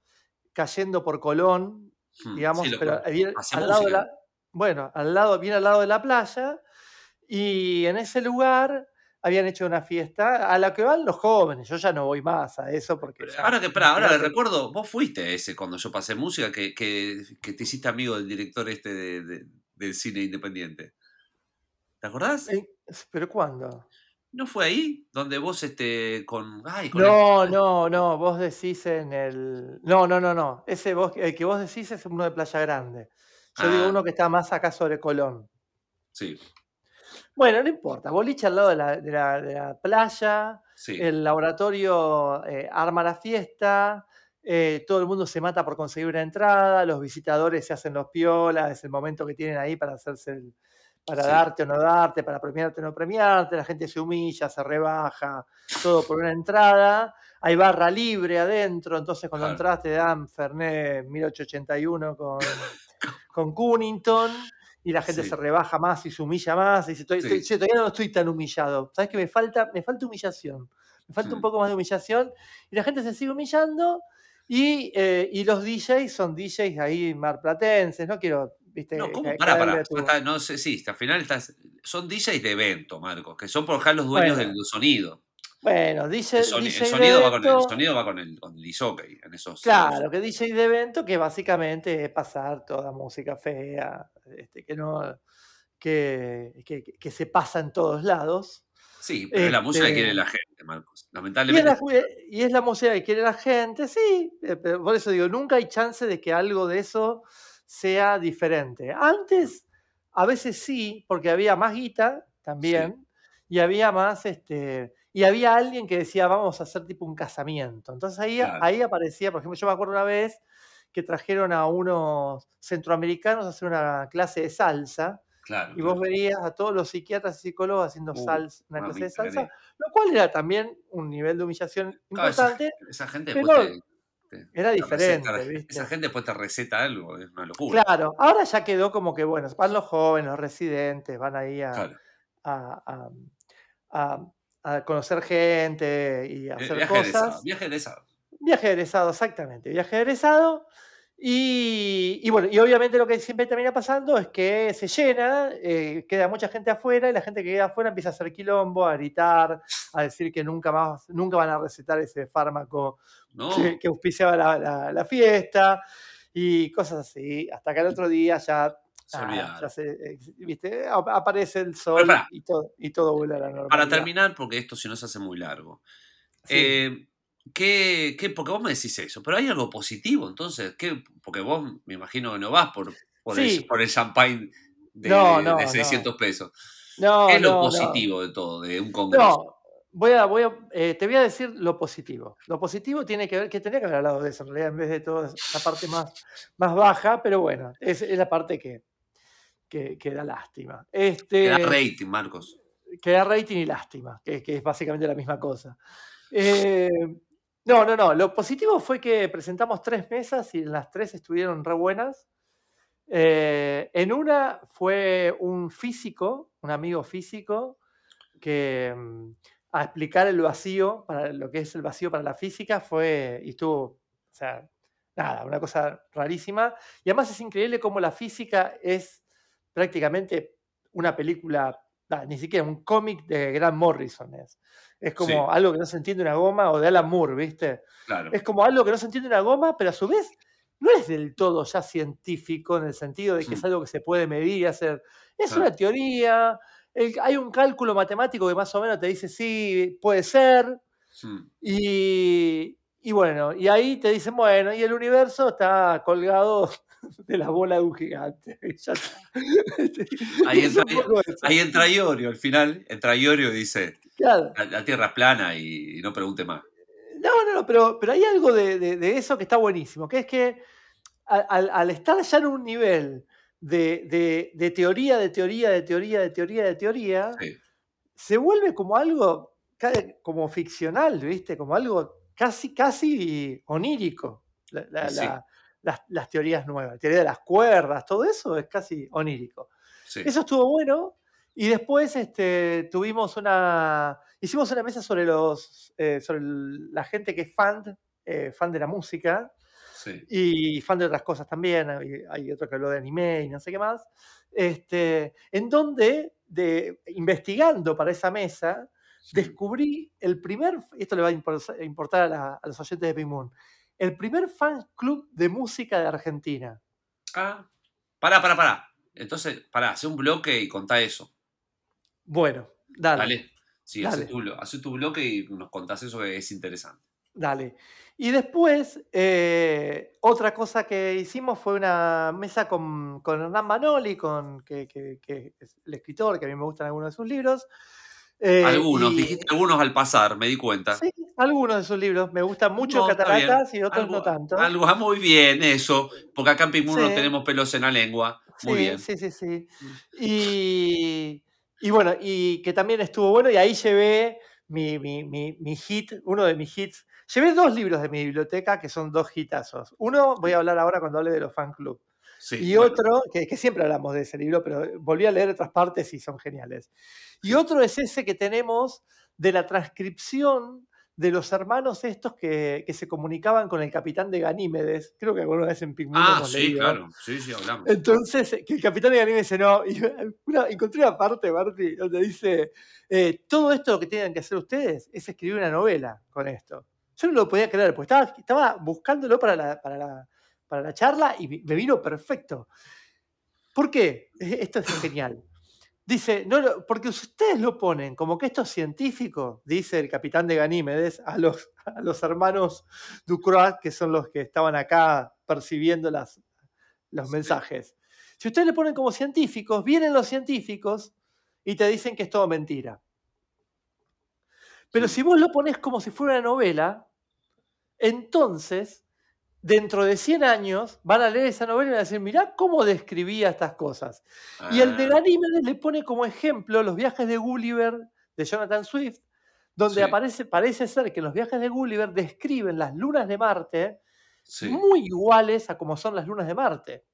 cayendo por Colón, Mm, digamos, sí, pero bien al lado de la, bueno, al lado, bien al lado de la playa, y en ese lugar habían hecho una fiesta a la que van los jóvenes. Yo ya no voy más a eso porque ya- Ahora que, espera, ahora le recuerdo, vos fuiste ese cuando yo pasé música, que, que, que te hiciste amigo del director este de- de- del cine independiente. ¿Te acordás? ¿Pero cuándo? ¿No fue ahí? Donde vos este con. Ay, con el- No, no, no, vos decís en el. No, no, no, no. Ese vos, el que vos decís es uno de Playa Grande. Yo digo Ah. uno que está más acá sobre Colón. Sí, Bueno, no importa. Boliche al lado de la, de la- de la playa, sí. el laboratorio eh, arma la fiesta, eh, todo el mundo se mata por conseguir una entrada, los visitadores se hacen los piolas, es el momento que tienen ahí para hacerse el- para Sí. darte o no darte, para premiarte o no premiarte, la gente se humilla, se rebaja, todo por una entrada, hay barra libre adentro, entonces cuando Claro. entras te dan Fernet 1881 con, con Cunnington y la gente Sí. se rebaja más y se humilla más y dice, "Estoy- Sí. estoy- che, todavía no estoy tan humillado. ¿Sabes qué me falta? Me falta humillación. Me falta un poco más de humillación. Y la gente se sigue humillando y, eh, y los DJs son DJs ahí marplatenses. No quiero, viste, No, ¿cómo? Pará, pará. tu- está, no sé, sí, al final estás. Son DJs de evento, Marcos, que son por acá los dueños Bueno. del sonido. Bueno, DJ, El, soni- el sonido va con el, el sonido va con el, con el en esos. Claro, que DJ de evento que básicamente es pasar toda música fea, este, que no que, que- que se pasa en todos lados. Sí, pero es la música que Este, quiere la gente, Marcos. Y es, Lamentablemente. la, y es la música que quiere la gente, sí, eh, pero por eso digo, nunca hay chance de que algo de eso sea diferente. Antes, a veces sí, porque había más guita también, y había más, este, y había alguien que decía, vamos a hacer tipo un casamiento. Entonces ahí, Claro. ahí aparecía, por ejemplo, yo me acuerdo una vez que trajeron a unos centroamericanos a hacer una clase de salsa, Claro. y vos claro. verías a todos los psiquiatras y psicólogos haciendo Uh, salsa, una clase de salsa, lo cual era también un nivel de humillación esa, importante, esa gente pero- después te, ¿viste? Era diferente, receta- ¿viste? esa gente después te receta algo, es una locura. Claro, ahora ya quedó como que, bueno, van los jóvenes, los residentes, van ahí a, Claro. a- a- a- a conocer gente y a hacer Viaje egresado, cosas. viaje egresado. Viaje egresado, exactamente, viaje egresado. Y, y bueno, y obviamente lo que siempre termina pasando es que se llena, eh, queda mucha gente afuera y la gente que queda afuera empieza a hacer quilombo, a gritar, a decir que nunca más, nunca van a recetar ese fármaco No, que, que auspiciaba la, la- la fiesta y cosas así, hasta que al otro día ya, ah, ya se, ¿viste? Ap- aparece el sol pará. y todo, y todo vuelve a la normalidad. Para terminar, porque esto si no se hace muy largo. Sí. Eh, ¿qué, qué- porque vos me decís eso, pero hay algo positivo, entonces, ¿qué? porque vos me imagino que no vas por, por, Sí. el, por el champagne de, No, de no, no. 600 pesos. no, ¿Qué es lo positivo de todo, de un congreso? No, voy a, voy a, eh, te voy a decir lo positivo. Lo positivo tiene que ver, que tenía que haber hablado de eso en realidad, en vez de toda esa parte más, más baja, pero bueno, es, es la parte que, que, que da lástima. Este, Que da rating, Marcos. que da rating y lástima, que, que es básicamente la misma cosa. Eh, no, no, no. Lo positivo fue que presentamos tres mesas y las tres estuvieron re buenas. Eh, en una fue un físico, un amigo físico, que mm, a explicar el vacío, para lo que es el vacío para la física, fue, y estuvo, o sea, nada, una cosa rarísima. Y además es increíble cómo la física es prácticamente una película, ah, ni siquiera un cómic de Grant Morrison es. Es como Sí. algo que no se entiende una goma o de Alan Moore, ¿viste? Claro. Es como algo que no se entiende una goma, pero a su vez no es del todo ya científico en el sentido de que es Mm. algo que se puede medir y hacer. Es Claro. una teoría, el- hay un cálculo matemático que más o menos te dice sí, puede ser, Mm. y, y bueno, y ahí te dicen, bueno, y el universo está colgado de la bola de un gigante. Ahí entra, ahí entra Iorio, al final entra Iorio y dice, Claro. la, la Tierra es plana y, no pregunte más. No, no, no, pero, pero hay algo de, de- de eso que está buenísimo, que es que al, al- estar ya en un nivel de, de- teoría, de teoría, de teoría, de teoría, de teoría, Sí. se vuelve como algo como ficcional, ¿viste? Como algo casi, casi onírico. la- la- Sí. la- las, las teorías nuevas, teoría de las cuerdas, todo eso es casi onírico. Sí. Eso estuvo bueno. Y después este, tuvimos una. Hicimos una mesa sobre los. eh, sobre la gente que es fan, eh, fan de la música sí. y fan de otras cosas también. Hay, hay otro que habló de anime y no sé qué más. Este, en donde, de, investigando para esa mesa, descubrí el primer. Esto le va a impor- a importar a, la- a los oyentes de Pink Moon. El primer fan club de música de Argentina. Ah, pará, pará, pará. Entonces, pará, hace un bloque y contá eso. Bueno, dale. Dale. Sí, hace tu, blo- hace tu bloque y nos contás eso que es interesante. Dale. Y después, eh, otra cosa que hicimos fue una mesa con, con Hernán Manoli, con, que, que- que es el escritor, que a mí me gustan algunos de sus libros. Eh, algunos, y- dijiste algunos al pasar, me di cuenta. Sí, algunos de sus libros. Me gustan mucho No. Cataratas y otros Algo- no tanto. Algo, ah, muy bien, eso. Porque acá en Pimur no tenemos pelos en la lengua. Muy sí, bien. sí, sí, sí. Y, y bueno, y que también estuvo bueno, y ahí llevé mi, mi, mi, mi hit, uno de mis hits. Llevé dos libros de mi biblioteca que son dos hitazos. Uno voy a hablar ahora cuando hable de los fan club. Sí, Y bueno. otro, que, que siempre hablamos de ese libro, pero volví a leer otras partes y son geniales. Y otro es ese que tenemos de la transcripción de los hermanos estos que, que se comunicaban con el capitán de Ganímedes. Creo que alguna vez en Pigmundo Ah, sí, leído. claro. Sí, sí, hablamos. Entonces, que el capitán de Ganímedes dice, no, y una- encontré una parte, Marty, donde dice, eh, todo esto que tienen que hacer ustedes es escribir una novela con esto. Yo no lo podía creer, porque estaba, estaba buscándolo para la, para, la, para la charla y me vino perfecto. ¿Por qué? E- Esto es genial. Dice, no, no, porque ustedes lo ponen como que esto es científico, dice el capitán de Ganímedes a los, a los hermanos Ducroix, que son los que estaban acá percibiendo las, los mensajes. Si ustedes le ponen como científicos, vienen los científicos y te dicen que es todo mentira. Pero si vos lo pones como si fuera una novela, entonces, dentro de 100 años, van a leer esa novela y van a decir, mirá cómo describía estas cosas. Y el de Ah, Ganímedes le pone como ejemplo los viajes de Gulliver de Jonathan Swift, donde Sí. aparece, parece ser que los viajes de Gulliver describen las lunas de Marte Sí, muy iguales a como son las lunas de Marte.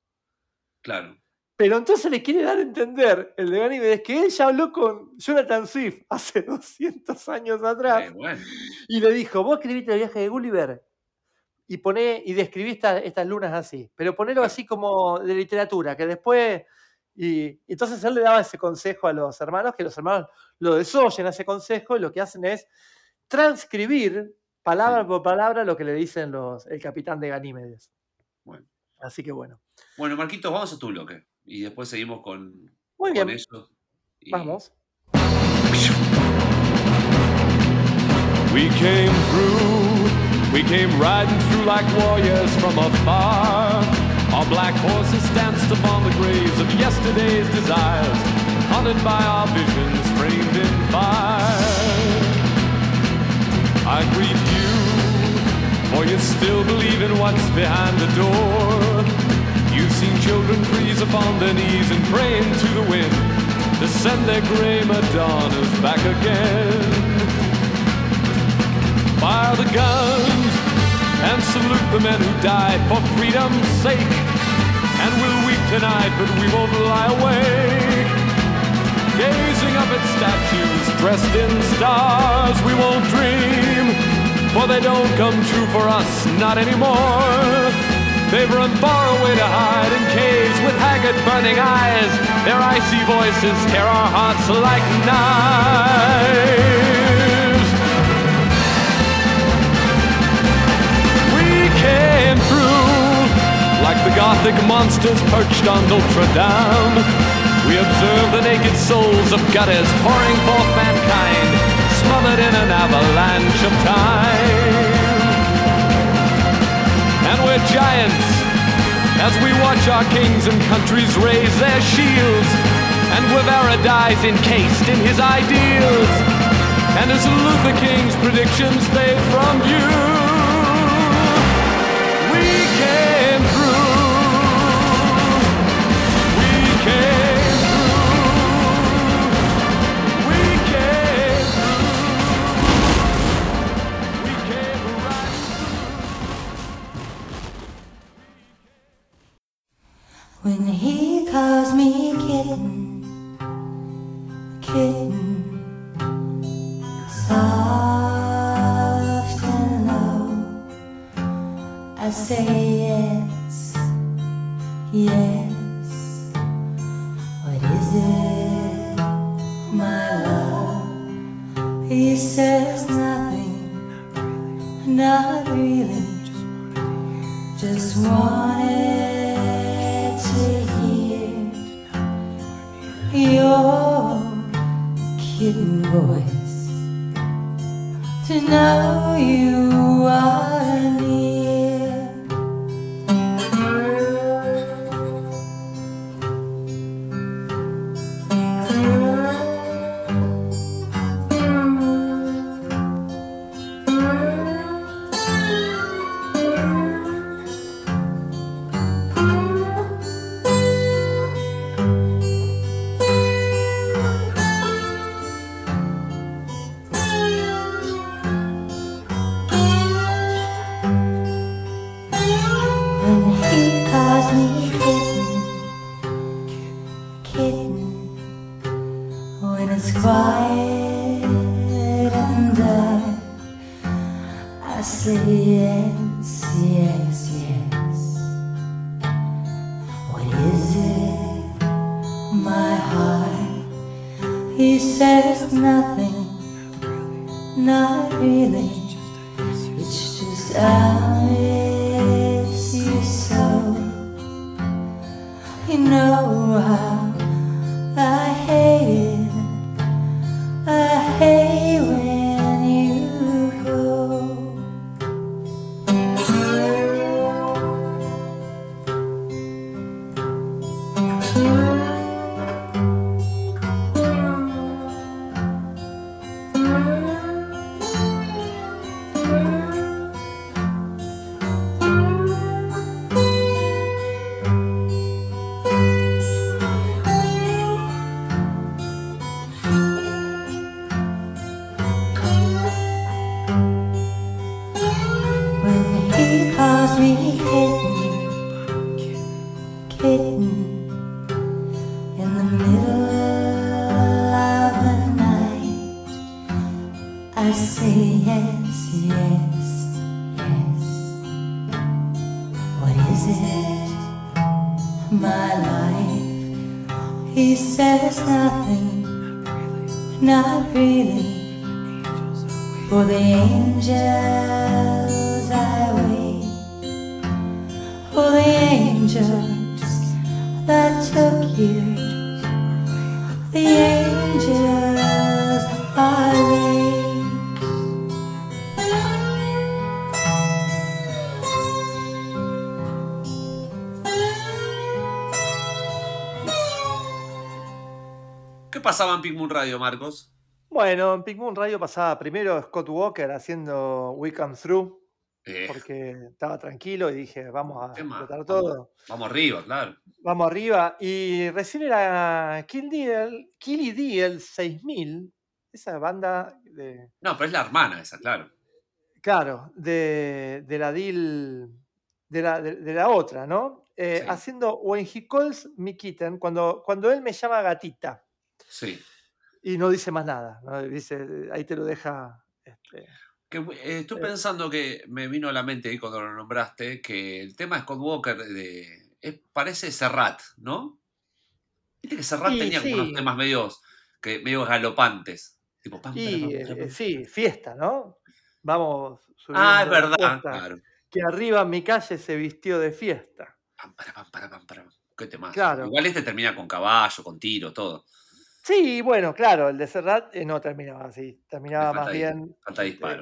claro. Pero entonces le quiere dar a entender el de Ganímedes que él ya habló con Jonathan Swift hace 200 años atrás bueno, y le dijo, vos escribiste el viaje de Gulliver y poné y describí esta- estas lunas así, pero ponelo Claro. así como de literatura, que después... Y, y entonces él le daba ese consejo a los hermanos, que los hermanos lo desoyen a ese consejo y lo que hacen es transcribir palabra Sí. por palabra lo que le dicen los, el capitán de Ganímedes. Bueno. Así que bueno. Bueno, Marquitos, vamos a tu bloque. Y después seguimos con, Muy con bien, eso. Y- vamos. We came through, we came riding through like warriors from afar. Our black horses danced upon the graves of yesterday's desires, haunted by our visions framed in fire. I greet you, for you still believe in what's behind the door. You've seen children freeze upon their knees and pray into the wind to send their gray Madonnas back again. Fire the guns and salute the men who died for freedom's sake. And we'll weep tonight, but we won't lie awake. Gazing up at statues dressed in stars, we won't dream, for they don't come true for us, not anymore. They've run far away to hide in caves with haggard, burning eyes. Their icy voices tear our hearts like knives. The gothic monsters perched on Notre Dame. We observe the naked souls of gutters pouring forth mankind, smothered in an avalanche of time. And we're giants as we watch our kings and countries raise their shields. And Guevara dies encased in his ideals. And as Luther King's predictions fade from view, ¿Qué pasaba en Pink Moon Radio, Marcos? Bueno, en Pink Moon Radio pasaba primero Scott Walker haciendo We Come Through, Eh, porque estaba tranquilo y dije, vamos a explotar vamos. todo. vamos arriba, claro. Vamos arriba. Y recién era Kill Deal, Killy Deal 6000, esa banda de, No, pero es la hermana esa, claro. claro, de, de la Deal, de la, de, de la otra, ¿no? Eh, Sí. Haciendo When He Calls Me Kitten, cuando, cuando él me llama gatita Sí. Y no dice más nada, ¿no? Dice, ahí te lo deja. este, Que, eh, estoy Eh. pensando que me vino a la mente ahí cuando lo nombraste que el tema de Scott Walker de, es- parece Serrat, ¿no? Viste que Serrat Y tenía sí. unos temas medios, que, medio galopantes. Tipo, pam, para, Y pam, eh, para, eh, sí, fiesta, ¿no? Vamos Ah, es verdad, claro. Que arriba en mi calle se vistió de fiesta. Pam, para, pam, para, pam, para. Qué temazo. Claro. Igual este termina con caballo, con tiro, todo. Sí, bueno, claro, el de Serrat eh, no terminaba así, terminaba más bien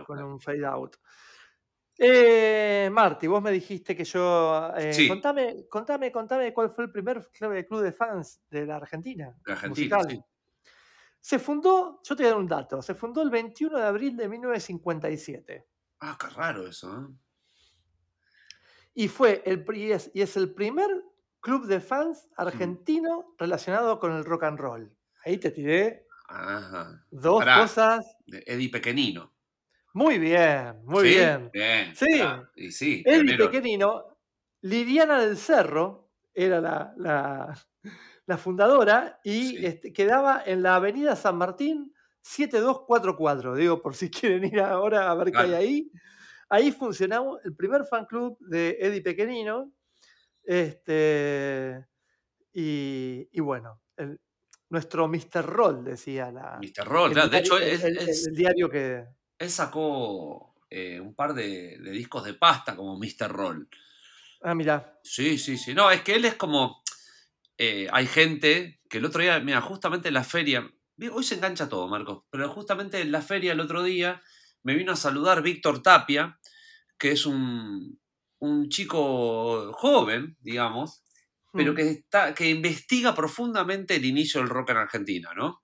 con claro. un fade out. Eh, Marty, vos me dijiste que yo. eh, Sí. contame, contame, contame cuál fue el primer cl- club de fans de la Argentina. De Argentina, sí. Se fundó, yo te voy a dar un dato, se fundó el 21 de abril de 1957. Ah, qué raro eso, ¿eh? Y fue el pri- y es, y es el primer club de fans argentino relacionado con el rock and roll. Ahí te tiré Ajá. dos Pará. cosas. Eddie Pequenino. Muy bien, muy ¿Sí? bien. Bien. Sí. Y sí, Eddie. Pequenino, Liliana del Cerro era la, la- la fundadora y Sí. este, quedaba en la avenida San Martín 7244. Digo, por si quieren ir ahora a ver qué hay ahí. Ahí funcionaba el primer fan club de Eddie Pequenino. Este, y, y bueno, el- nuestro Mr. Roll, decía la, Mr. Roll, claro. De hecho, él, el- el- él- el diario que, él sacó eh, un par de, de discos de pasta como Mr. Roll. Ah, mira. Sí, sí, sí. No, es que él es como. eh, hay gente que el otro día, mira, justamente en la feria. Hoy se engancha todo, Marcos, pero justamente en la feria el otro día me vino a saludar Víctor Tapia, que es un, un chico joven, digamos, pero Mm. que, está, que investiga profundamente el inicio del rock en Argentina, ¿no?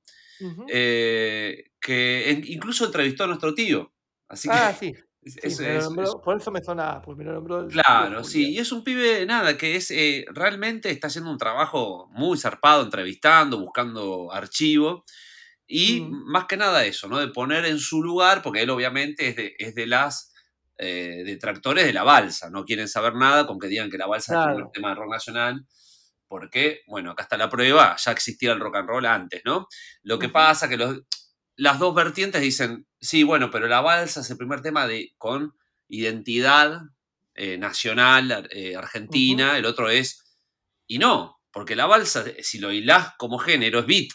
Eh, que en- incluso entrevistó a nuestro tío. Así que Ah, sí. es- sí, es- es- nombró, por eso me sonaba, porque me lo nombró el Claro, sí, y es un pibe, nada, que es eh, realmente está haciendo un trabajo muy zarpado, entrevistando, buscando archivo, y Mm. más que nada eso, ¿no? De poner en su lugar, porque él obviamente es de, es de las eh, detractores de la balsa, no quieren saber nada con que digan que la balsa es el primer Claro. tema de rock nacional, porque, bueno, acá está la prueba, ya existía el rock and roll antes, ¿no? Lo que Ujú. pasa que los, las dos vertientes dicen, sí, bueno, pero la balsa es el primer tema de, con identidad eh, nacional eh, argentina, el otro es, y no, porque la balsa, si lo hilás como género, es beat.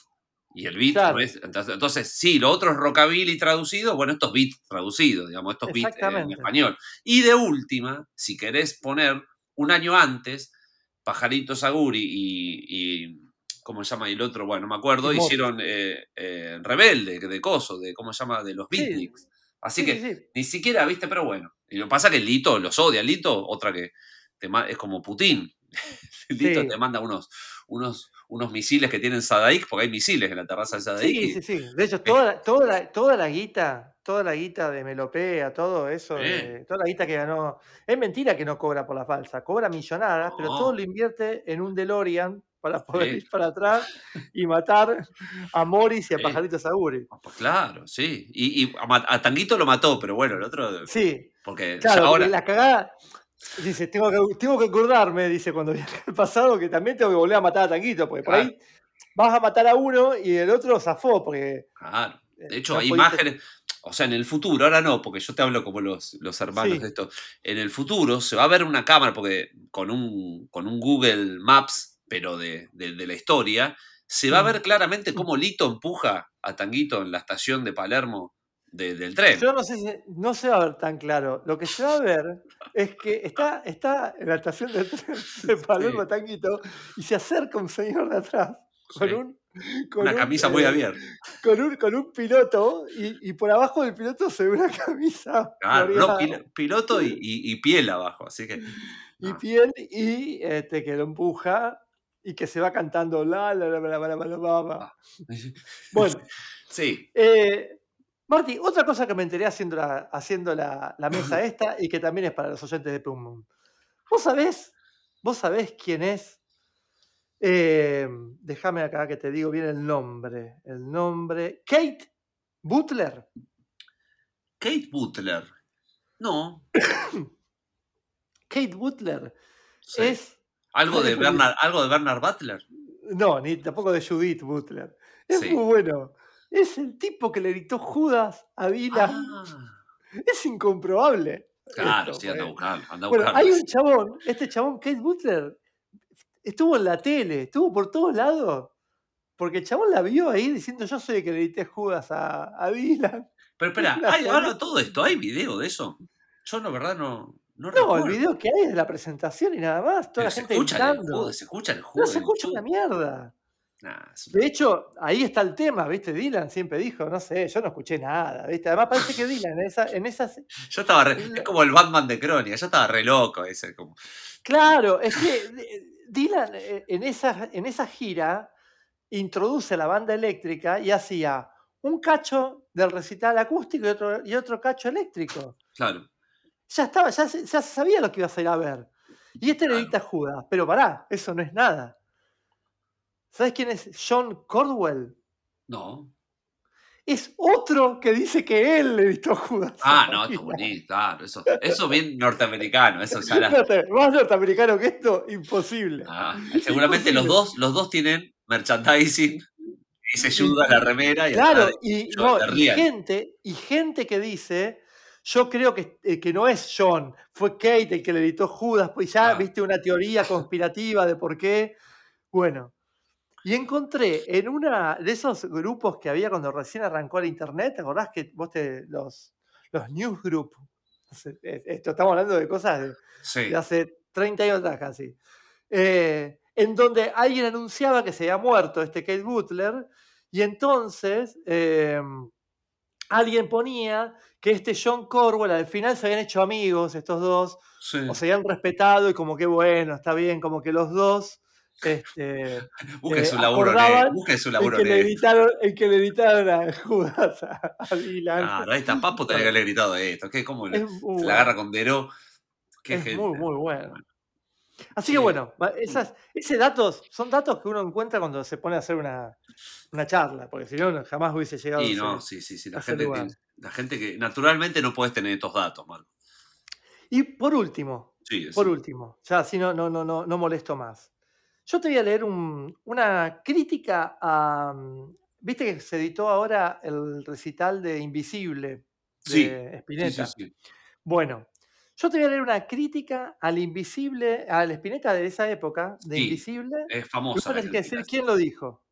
Y el beat Claro. no es. Entonces, entonces, sí, lo otro es rockabilly traducido, bueno, esto es beat traducido, digamos, estos beat en Exactamente. español. Y de última, si querés poner un año antes, Pajarito Saguri y, y ¿cómo se llama? Y el otro, bueno, no me acuerdo, Y hicieron eh, eh, Rebelde, de Coso, de, ¿cómo se llama? De los Sí. beatniks. Así Sí, que sí, ni siquiera, viste, pero bueno. Y lo que pasa es que el Lito los odia. Lito, otra que te es como Putin. Lito te manda unos, unos, unos misiles que tienen Sadaik, porque hay misiles en la terraza de Sadaik. Sí, y- sí, sí. De hecho, toda la, toda la, toda la guita, toda la guita de Melopea, todo eso, de- toda la guita que ganó. Es mentira que no cobra por la falsa, cobra millonadas, pero todo lo invierte en un DeLorean para poder Sí. ir para atrás y matar a Morris y a Sí. Pajarito Saguri. Ah, pues claro, sí. Y, y a, Tanguito lo mató, pero bueno, el otro. Sí, Porque claro, ya porque ahora. la cagada. Dice, tengo que, tengo que acordarme, dice cuando viaje al pasado, que también tengo que volver a matar a Tanguito, porque por Claro. ahí vas a matar a uno y el otro zafó, porque Claro. eh, De hecho, no hay imágenes. o sea, en el futuro, ahora no, porque yo te hablo como los, los hermanos Sí. de esto, en el futuro se va a ver una cámara, porque con un, con un Google Maps, pero de, de- de la historia, se va a Mm. ver claramente cómo Lito empuja a Tanguito en la estación de Palermo de- del tren. Yo no sé si no se va a ver tan claro. Lo que se va a ver es que está, está en la estación de tren de Palermo Sí. Tanguito y se acerca un señor de atrás con Sí. un con Una un, camisa muy eh, abierta. con un, con un piloto y, y por abajo del piloto se ve una camisa Claro, no, piloto y, y- y piel abajo, así que. y piel y este, que lo empuja y que se va cantando la la la la la la la la la. Ah. Bueno, Sí, eh, Marti, otra cosa que me enteré haciendo la, haciendo la, la mesa esta y que también es para los oyentes de Plum Moon. ¿Vos sabés? ¿Vos sabés quién es? Eh, déjame acá que te digo bien el nombre. El nombre. Kate Butler. Kate Butler. No. Kate Butler sí. es. algo, de. Bernard, algo de Bernard Butler. No, ni tampoco de Judith Butler. Es Sí. muy bueno. Es el tipo que le gritó Judas a Dylan. Ah, Es incomprobable. claro, esto, sí, anda a pues. buscarlo. Anda a Bueno, buscarlo. hay un chabón, este chabón, Kate Butler, estuvo en la tele, estuvo por todos lados, porque el chabón la vio ahí diciendo yo soy el que le grité Judas a, a Dylan. Pero espera, hay, ahora todo esto, ¿hay video de eso? Yo, la verdad, no, no No, el video que hay es de la presentación y nada más, toda Pero la se gente escucha el gritando. judo, se escucha el No judo. se escucha una mierda. De hecho, ahí está el tema, ¿viste? Dylan siempre dijo, no sé, yo no escuché nada, ¿viste? Además parece que Dylan en, esa, en esas... Yo estaba re- es como el Batman de Crónica, yo estaba re loco ese. Como, Claro, es que eh, Dylan eh, en esa, en esa gira introduce la banda eléctrica y hacía un cacho del recital acústico y otro, y otro cacho eléctrico. claro. Ya estaba, ya se, ya sabía lo que ibas a ir a ver. Y este le Claro. Judas, pero pará, eso no es nada. ¿Sabes quién es John Cordwell? No. Es otro que dice que él le editó Judas. Ah, no, esto es bonito, claro. Eso, eso bien norteamericano, eso ya Más norteamericano que esto, imposible. Ah, seguramente los dos, los dos tienen merchandising. Dice Judas la remera y Claro, y, no, y gente, y gente que dice, yo creo que, eh, que no es John, fue Kate el que le editó Judas, pues ya Ah. viste una teoría conspirativa de por qué. Bueno, y encontré en una de esos grupos que había cuando recién arrancó el internet, ¿te acordás que vos te, los, los newsgroup, esto estamos hablando de cosas de, Sí. de hace 30 años atrás casi, eh, en donde alguien anunciaba que se había muerto este Kate Butler, y entonces eh, alguien ponía que este John Corwell al final se habían hecho amigos estos dos, sí. o se habían respetado y como que bueno, está bien, como que los dos este, Busque eh, su laburo su el, laburo que le negro. editaron, el que le editaron a Judas a, a Dylan. Claro, ahí está. Papo tenía que haberle gritado esto. ¿Qué, ¿Cómo le- la agarra con Deró? Es gente. muy, muy bueno. Así Sí. que bueno, va- esas, ese datos son datos que uno encuentra cuando se pone a hacer una, una charla, porque si no, jamás hubiese llegado Y a no, ese- sí, sí, sí. a La gente, tiene- la gente que naturalmente no puedes tener estos datos, Marco. Y por último, Sí, por último, ya así no, no, no, no, no molesto más. Yo te voy a leer un- una crítica a. mm, Viste que se editó ahora el recital de Invisible de Sí, Spinetta. sí, sí. Bueno, yo te voy a leer una crítica al Invisible, al Spinetta de esa época, de Invisible. Es famosa tenés que decir quién lo dijo.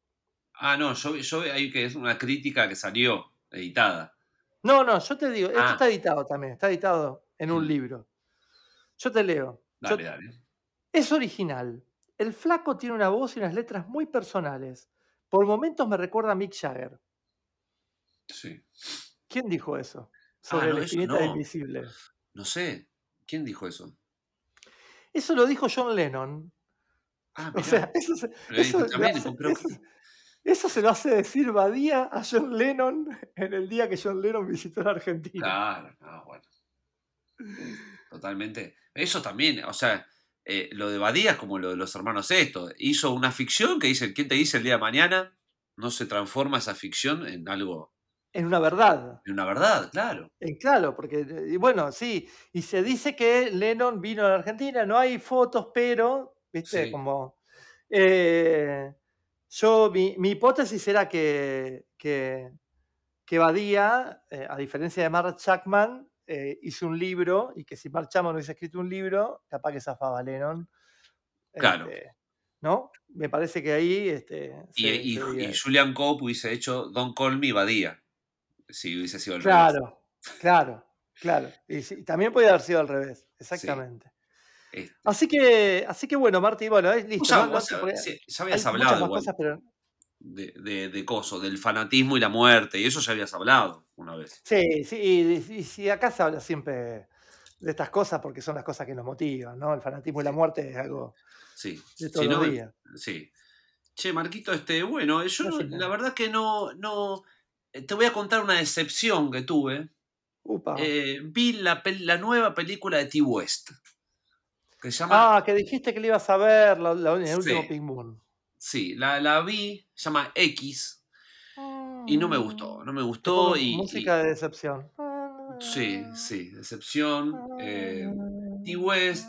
Ah, no, yo, yo ahí que es una crítica que salió editada. No, no, yo te digo, esto Ah. está editado también, está editado en un Mm. libro. Yo te leo. Yo- Dale, dale. es original. El flaco tiene una voz y unas letras muy personales. Por momentos me recuerda a Mick Jagger. Sí. ¿Quién dijo eso? Sobre Ah, no, el eso espineta no. Invisible. No sé. ¿Quién dijo eso? Eso lo dijo John Lennon. Ah, O sea, eso se, Pero eso dijo lo también, hace- compró- eso- eso se lo hace decir Badía a John Lennon en el día que John Lennon visitó la Argentina. Claro, no, bueno. Totalmente. Eso también, o sea, eh, lo de Badía es como lo de los hermanos esto. Hizo una ficción que dice, ¿quién te dice el día de mañana? No se transforma esa ficción en algo, En una verdad. en una verdad, claro. Eh, claro, porque, eh, y bueno, sí, y se dice que Lennon vino a la Argentina, no hay fotos, pero, viste, Sí. como... eh, yo, mi, mi hipótesis era que, que, que Badía, a diferencia de Mark Chapman, eh, hizo un libro y que si Mark Chapman no hubiese escrito un libro, capaz que zafaba Lennon. Claro. Este, ¿No? Me parece que ahí. Este, Y, y-. Julian Cope hubiese hecho Don Call Me Badía. Si hubiese sido al revés. Claro, claro, claro. Y, también podía haber sido al revés, exactamente. Este, Así que, así que bueno, Marti, bueno, es listo. vos ya, habías hablado más igual cosas, pero de, de, de coso, del fanatismo y la muerte, y eso ya habías hablado una vez. sí, sí, y, y si acá se habla siempre de estas cosas porque son las cosas que nos motivan, ¿no? El fanatismo y la muerte es algo Sí. de Si todos no, los días. Sí. Che, Marquito, este, bueno, yo no- Decime. la verdad que no, no. eh, Te voy a contar una decepción que tuve. Upa. Eh, vi la, la nueva película de T. West. Que se llama. ah, que dijiste que le ibas a ver la- el último. Pink Moon. Sí, la, la vi, se llama X. Y no me gustó. No me gustó. Y, música de decepción. sí, sí, decepción. Eh, T. West,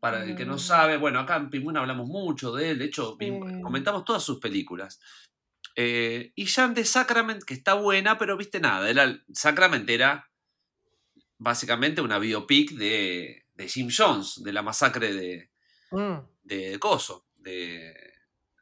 para el que no sabe, bueno, acá en Moon hablamos mucho de él. De hecho, Sí. comentamos todas sus películas. Eh, y Jan de Sacrament, que está buena, pero viste nada. Era, Sacrament era básicamente una biopic de, de Jim Jones, de la masacre de, Mm, de Coso, de,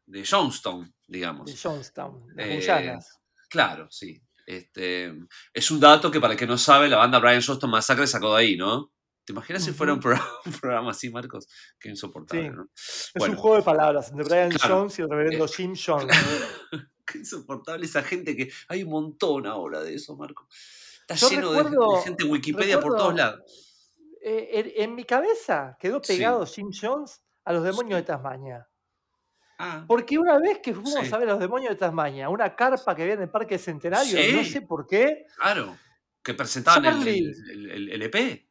de Jonestown, digamos. de Jonestown, las Eh, Guyanas. Claro, sí. Este, es un dato que para el que no sabe, la banda Brian Johnston Massacre sacó de ahí, ¿no? ¿Te imaginas si fuera un programa, un programa así, Marcos? Qué insoportable, Sí. ¿no? Es bueno. un juego de palabras entre Brian Claro. Jones y el reverendo Jim Jones. Qué insoportable esa gente que. Hay un montón ahora de eso, Marco. Está Yo lleno de- de, recuerdo- gente en Wikipedia por todos recuerdo- lados. Eh, en, en mi cabeza quedó Sí. pegado Jim Jones a los demonios Sí. de Tasmania. Ah, Porque una vez que fuimos Sí. a ver los demonios de Tasmania, una carpa que había en el Parque Centenario, no Sí. sé por qué, claro. Que presentaban el, Charlie. el, el- el- EP.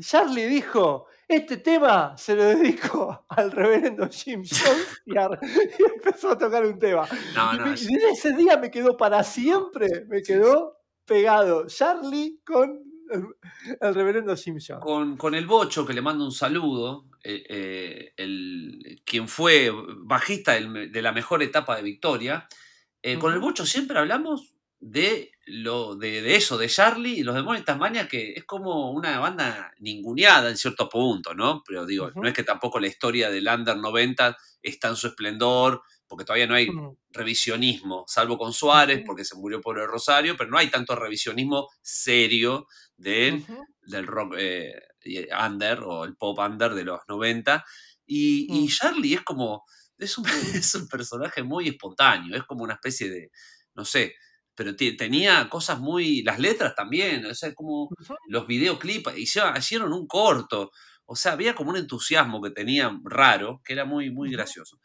Charlie dijo, este tema se lo dedico al reverendo Jim Jones y, a- y empezó a tocar un tema. No, y, no. me- es- ese día me quedó para siempre, me quedó pegado Charlie con el, reverendo Jim Jones. con, con el Bocho, que le mando un saludo, eh, eh, el, quien fue bajista del- de la mejor etapa de Victoria, eh, con el. Bocho siempre hablamos de, lo, de, de eso, de Charlie y los demonios de Tasmania, que es como una banda ninguneada en cierto punto, ¿no? Pero digo, no es que tampoco la historia del Under 90 está en su esplendor, porque todavía no hay revisionismo, salvo con Suárez, porque se murió por el Rosario, pero no hay tanto revisionismo serio de él del rock eh, under o el pop under de los 90. Y, y Mm. Charlie es como, es un, es un personaje muy espontáneo, es como una especie de, no sé, pero tenía cosas muy, las letras también, o sea, como Ujú. los videoclips, hicieron, hicieron un corto, o sea, había como un entusiasmo que tenía raro, que era muy, muy gracioso.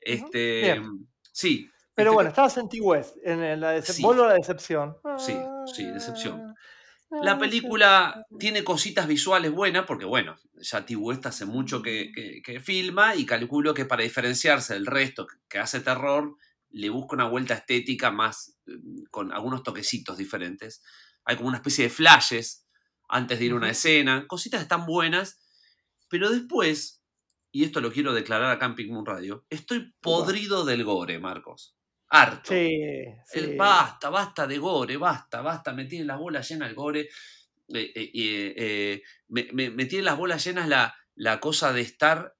Este, Bien. sí. Pero este, bueno, estabas en T-West, en, la decep- Sí. la decepción. Sí, sí, decepción. La película tiene cositas visuales buenas, porque bueno, ya. West hace mucho que, que- que filma y calculo que para diferenciarse del resto que- hace terror, le busca una vuelta estética más, eh, con algunos toquecitos diferentes. Hay como una especie de flashes antes de ir a una escena, cositas están buenas, pero después, y esto lo quiero declarar acá en Pink Moon Radio, estoy podrido del gore, Marcos. Harto. Sí, El basta, basta de gore, basta, basta, me tienen las bolas llenas el gore. eh, eh, eh, me, me, me tienen las bolas llenas la, la cosa de estar,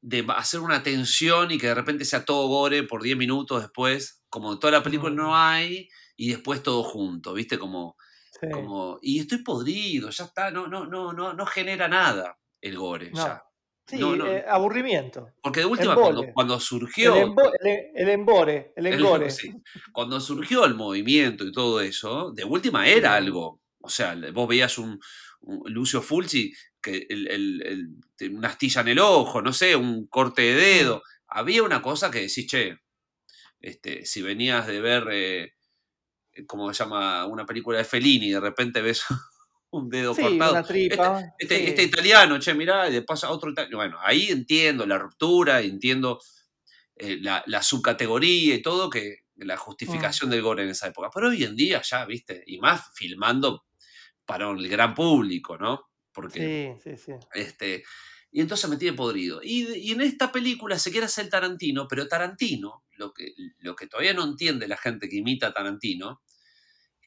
de hacer una tensión y que de repente sea todo gore por 10 minutos después, como toda la película Mm. no hay, y después todo junto, ¿viste? Como, sí. como, y estoy podrido, ya está, no, no, no, no, no genera nada el gore, No. ya. Sí, no, no. eh, aburrimiento. Porque de última, cuando, cuando El, surgió... embo- el- el embore, el El- engore. sí. Cuando surgió el movimiento y todo eso, de última era algo. O sea, vos veías un, un Lucio Fulci que el, el- el- una astilla en el ojo, no sé, un corte de dedo. Había una cosa que decís, che, este, si venías de ver, eh, ¿cómo se llama? Una película de Fellini y de repente ves un dedo Sí, cortado. una tripa. Este, sí. este italiano, che, mirá, y le pasa a otro italiano. Bueno, ahí entiendo la ruptura, entiendo eh, la, la subcategoría y todo, que la justificación del gore en esa época. Pero hoy en día ya, viste, y más filmando para el gran público, ¿no? Porque, Sí, sí, sí. este, y entonces me tiene podrido. Y, y en esta película se quiere hacer Tarantino, pero Tarantino, lo que, lo que todavía no entiende la gente que imita a Tarantino,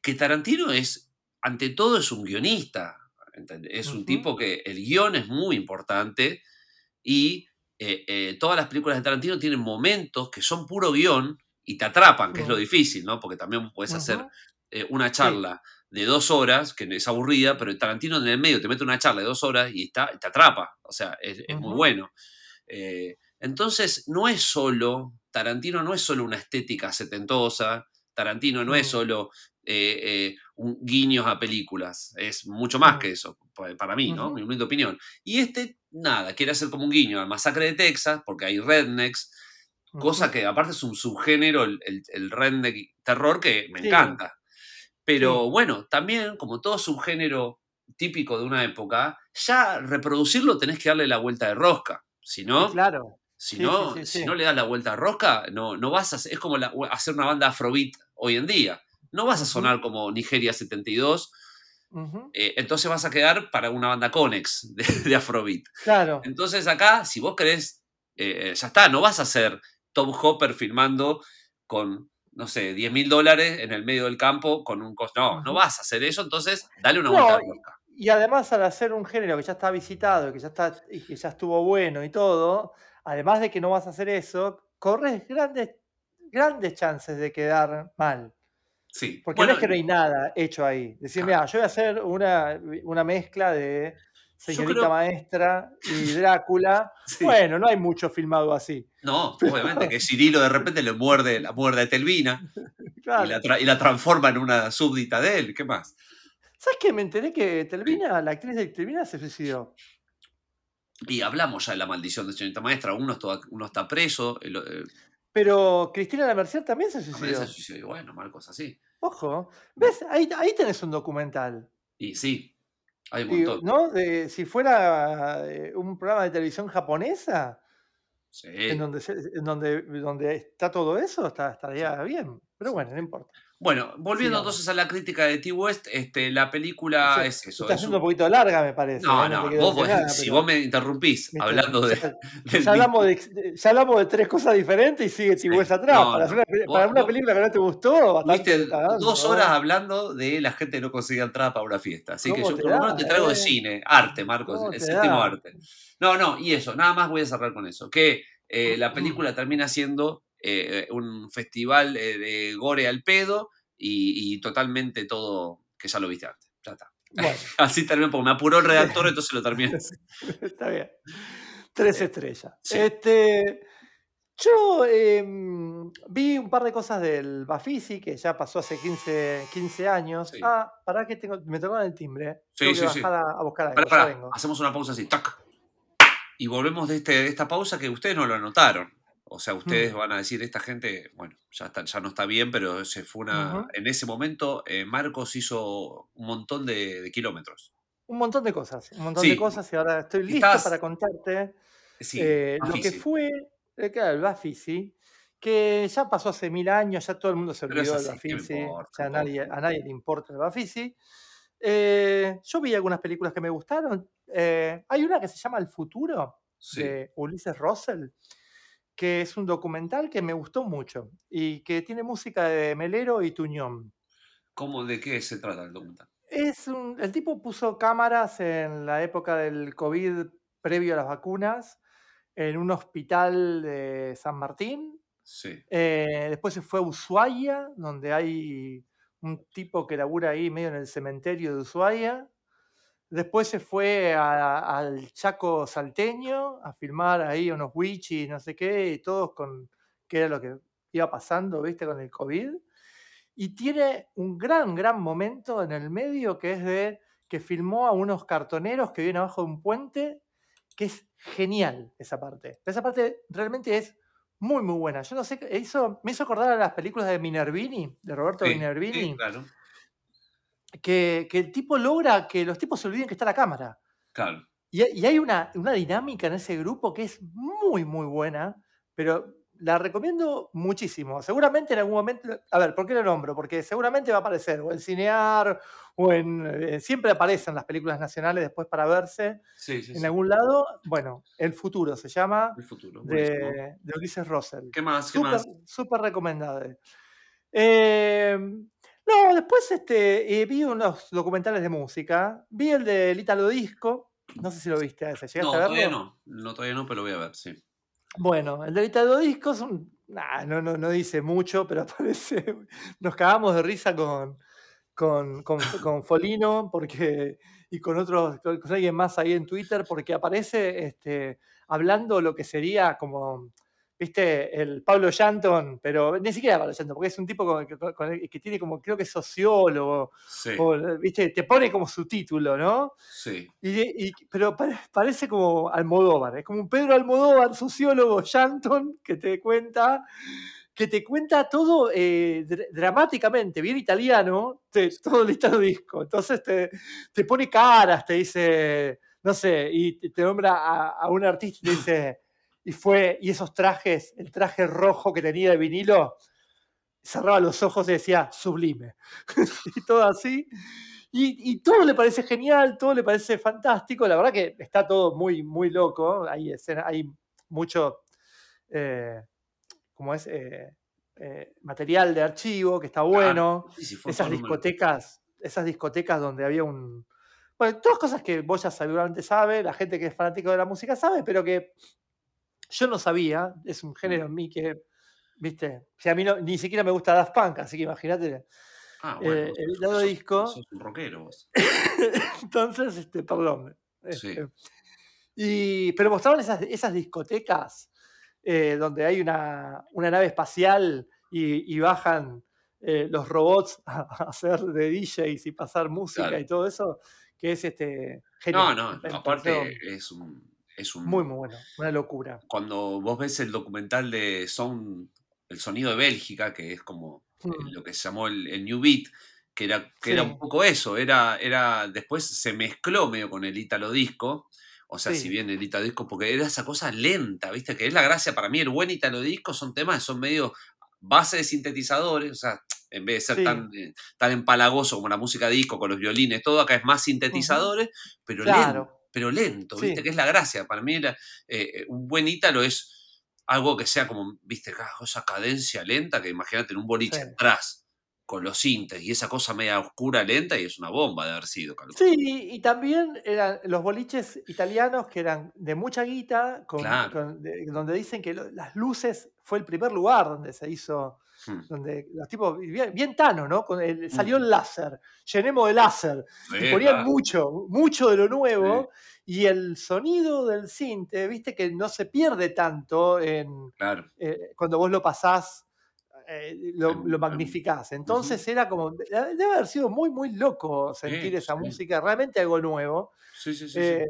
que Tarantino es, ante todo, es un guionista. Es un tipo que el guion es muy importante y eh, eh, todas las películas de Tarantino tienen momentos que son puro guion y te atrapan, que es lo difícil, ¿no? Porque también puedes hacer eh, una charla de dos horas, que es aburrida, pero Tarantino en el medio te mete una charla de dos horas y está, te atrapa. O sea, es, es muy bueno. Entonces, no es solo, Tarantino no es solo una estética setentosa, Tarantino no es solo eh, eh, un guiños a películas, es mucho más que eso, pa- para mí, ¿no? Mi humilde opinión. Y este, nada, quiere hacer como un guiño al masacre de Texas, porque hay rednecks, cosa que aparte es un subgénero, el, el, el redneck terror, que me Sí. encanta. Pero Sí. bueno, también, como todo subgénero típico de una época, ya reproducirlo tenés que darle la vuelta de rosca. Si no, claro. si Sí, no, sí, sí, si no le das la vuelta de rosca, no, no vas a hacer, es como la- hacer una banda afrobeat hoy en día. No vas a sonar como Nigeria 72, Ujú. eh, entonces vas a quedar para una banda Conex de, de afrobeat. Claro. Entonces acá, si vos querés, eh, ya está, no vas a ser Tom Hopper filmando con, no sé, 10 mil dólares en el medio del campo con un costo. No, no vas a hacer eso, entonces dale una vuelta No, de rosca. y, y además al hacer un género que ya está visitado, que ya está, y que ya estuvo bueno y todo, además de que no vas a hacer eso, corres grandes, grandes chances de quedar mal. Sí. Porque Bueno, no es que no hay nada hecho ahí. Decir, Claro. mira, yo voy a hacer una, una mezcla de Señorita creo- Maestra y Drácula. sí. Bueno, no hay mucho filmado así. No, obviamente que Cirilo de repente le muerde la muerde a Telvina Claro. y, la y la transforma en una súbdita de él. ¿Qué más? ¿Sabes qué? Me enteré que Telvina, la actriz de Telvina, se suicidó. Y hablamos ya de la maldición de señorita maestra. Uno está, uno está preso. el- el- Pero Cristina La Mercier también se también suicidó. se suicidó. Y bueno, Marcos, así. Ojo. ¿Ves? Ahí, ahí tenés un documental. Y sí, hay un montón. ¿no? De, si fuera eh, un programa de televisión japonesa, Sí. en, donde se- en donde, donde está todo eso, está, estaría bien. Pero bueno, no importa. Bueno, volviendo entonces a la crítica de T-West, este, la película es eso. está es haciendo un- un poquito larga, me parece. No, ¿eh? no, vos, nada, si pero- vos me interrumpís Viste, hablando de, ya, del ya hablamos de, ya hablamos de tres cosas diferentes y sigue Sí. T-West atrás. No, para, una, pe- Vos- para una vos- película que no te gustó, dando, dos horas hablando de la gente que no conseguía entrada para una fiesta. Así que ¿Cómo yo por lo menos te traigo de eh? cine, arte, Marcos, ¿Cómo el séptimo arte. No, no, y eso, nada más voy a cerrar con eso. Que eh, Mm, la película termina siendo eh, un festival eh, de gore al pedo y, y totalmente todo que ya lo viste antes. Ya está. Bueno, Así terminó, porque me apuró el redactor, entonces lo terminé. está bien. Tres Eh, estrellas. sí. Este, yo em, vi un par de cosas del Bafisi, que ya pasó hace 15, 15 años. Sí. Ah, pará que tengo, me tocaron el timbre. Sí, tengo que sí, sí. bajar a, a buscar algo. Pará, pará, hacemos una pausa así. tac. Y volvemos de, este, de esta pausa que ustedes no lo anotaron. O sea, ustedes Mm. van a decir, esta gente, bueno, ya, está, ya no está bien, pero se fue una... En ese momento, eh, Marcos hizo un montón de, de kilómetros. Un montón de cosas, un montón Sí. de cosas y ahora estoy listo Estás- para contarte Sí, eh, lo que fue eh, claro, el Bafisi, que ya pasó hace mil años, ya todo el mundo se olvidó del así, ¿qué me Bafisi, importa, ya a nadie, a nadie le importa el Bafisi. Eh, yo vi algunas películas que me gustaron. eh, hay una que se llama El futuro, Sí. de Ulises Russell, que es un documental que me gustó mucho y que tiene música de Melero y Tuñón. ¿Cómo, ¿De qué se trata el documental? Es un- el tipo puso cámaras en la época del COVID previo a las vacunas en un hospital de San Martín. Sí. Eh, después se fue a Ushuaia, donde hay un tipo que labura ahí medio en el cementerio de Ushuaia. Después se fue a- al Chaco salteño a filmar ahí unos wichis, no sé qué, y todos con qué era lo que iba pasando, viste, con el COVID. Y tiene un gran, gran momento en el medio que es de que filmó a unos cartoneros que viven abajo de un puente, que es genial esa parte. Esa parte realmente es muy, muy buena. Yo no sé, hizo, me hizo acordar a las películas de Minervini, de Roberto Sí, Minervini, sí, claro. Que, que el tipo logra que los tipos se olviden que está la cámara. Claro. Y, hay- y hay una, una dinámica en ese grupo que es muy, muy buena, pero la recomiendo muchísimo. Seguramente en algún momento, a ver, ¿por qué lo nombro? Porque seguramente va a aparecer o en Cinear o en... eh, siempre aparecen las películas nacionales después para verse Sí, sí, en sí. algún lado. Bueno, El Futuro se llama, El futuro. de, de Ulises Russell. ¿Qué más? ¿Qué Súper, más? súper recomendable. Eh, No, después este, eh, vi unos documentales de música. Vi el del Italo Disco. No sé si lo viste a ese. ¿Llegaste No, a verlo? todavía no. No, todavía no, pero lo voy a ver, sí. Bueno, el del Italo Disco es un- nah, no, no, no dice mucho, pero aparece. Nos cagamos de risa con, con, con, con Folino porque, y con otros, con, con alguien más ahí en Twitter, porque aparece este, hablando lo que sería como. ¿Viste? El Pablo Shanton, pero ni siquiera Pablo Shanton, porque es un tipo con- con- con el que tiene como, creo que es sociólogo, Sí, o, ¿viste? Te pone como su título, ¿no? sí. Y, y- pero pare- parece como Almodóvar, es como un Pedro Almodóvar, sociólogo Shanton, que te cuenta, que te cuenta todo eh, dr- dramáticamente, bien italiano, te- todo el italo disco. Entonces te, te pone caras, te dice, no sé, y te, te nombra a, a un artista y te dice, y fue, y esos trajes, el traje rojo que tenía de vinilo, cerraba los ojos y decía, sublime. y todo así. Y, y todo le parece genial, todo le parece fantástico. La verdad que está todo muy, muy loco. Hay, escena- hay mucho, eh, es, Eh, eh, material de archivo que está bueno. Sí, sí, fue esas discotecas, esas discotecas donde había un. Bueno, todas cosas que vos ya seguramente sabe, la gente que es fanático de la música sabe, pero que yo no sabía. Es un género en mí que, viste, a mí no- ni siquiera me gusta Daft Punk, así que imagínate. Ah, bueno. eh, el lado sos- disco. sos un rockero vos. Entonces, este, perdón. Sí. este, y, pero mostraban esas, esas discotecas eh, donde hay una, una nave espacial y, y bajan eh, los robots a, a hacer de DJs y pasar música Claro. y todo eso, que es este No, genial. no, pareció aparte es un, es un... muy, muy bueno, una locura. Cuando vos ves el documental de Sound, el sonido de Bélgica, que es como eh, Mm. lo que se llamó el, el New Beat, que era, que era un poco eso, era, era, después se mezcló medio con el Italo Disco, o sea, Sí. si bien el Italo Disco, porque era esa cosa lenta, ¿viste? Que es la gracia para mí, el buen Italo Disco son temas son medio base de sintetizadores, o sea, en vez de ser Sí. tan, eh, tan empalagoso como la música disco con los violines, todo acá es más sintetizadores, pero lento, Claro. Pero lento, ¿viste? Sí. Que es la gracia. Para mí era, eh, un buen ítalo es algo que sea como, ¿viste? Ca- Esa cadencia lenta que imagínate en un boliche Sí. atrás con los sintes y esa cosa media oscura, lenta y es una bomba de haber sido. calculo. Sí, y también eran los boliches italianos que eran de mucha guita, con- Claro. con- de- donde dicen que lo- las luces fue el primer lugar donde se hizo, Hmm. donde los tipos, bien, bien Tano, ¿no? Con el- salió Ujú. el láser, llenemos de láser, y Sí, ponían claro. mucho, mucho de lo nuevo, y el sonido del cinte, viste que no se pierde tanto en, Claro. eh, cuando vos lo pasás, eh, lo, lo magnificás. Entonces era como, debe haber sido muy, muy loco sentir esa música, realmente algo nuevo. Sí, sí, sí. Eh,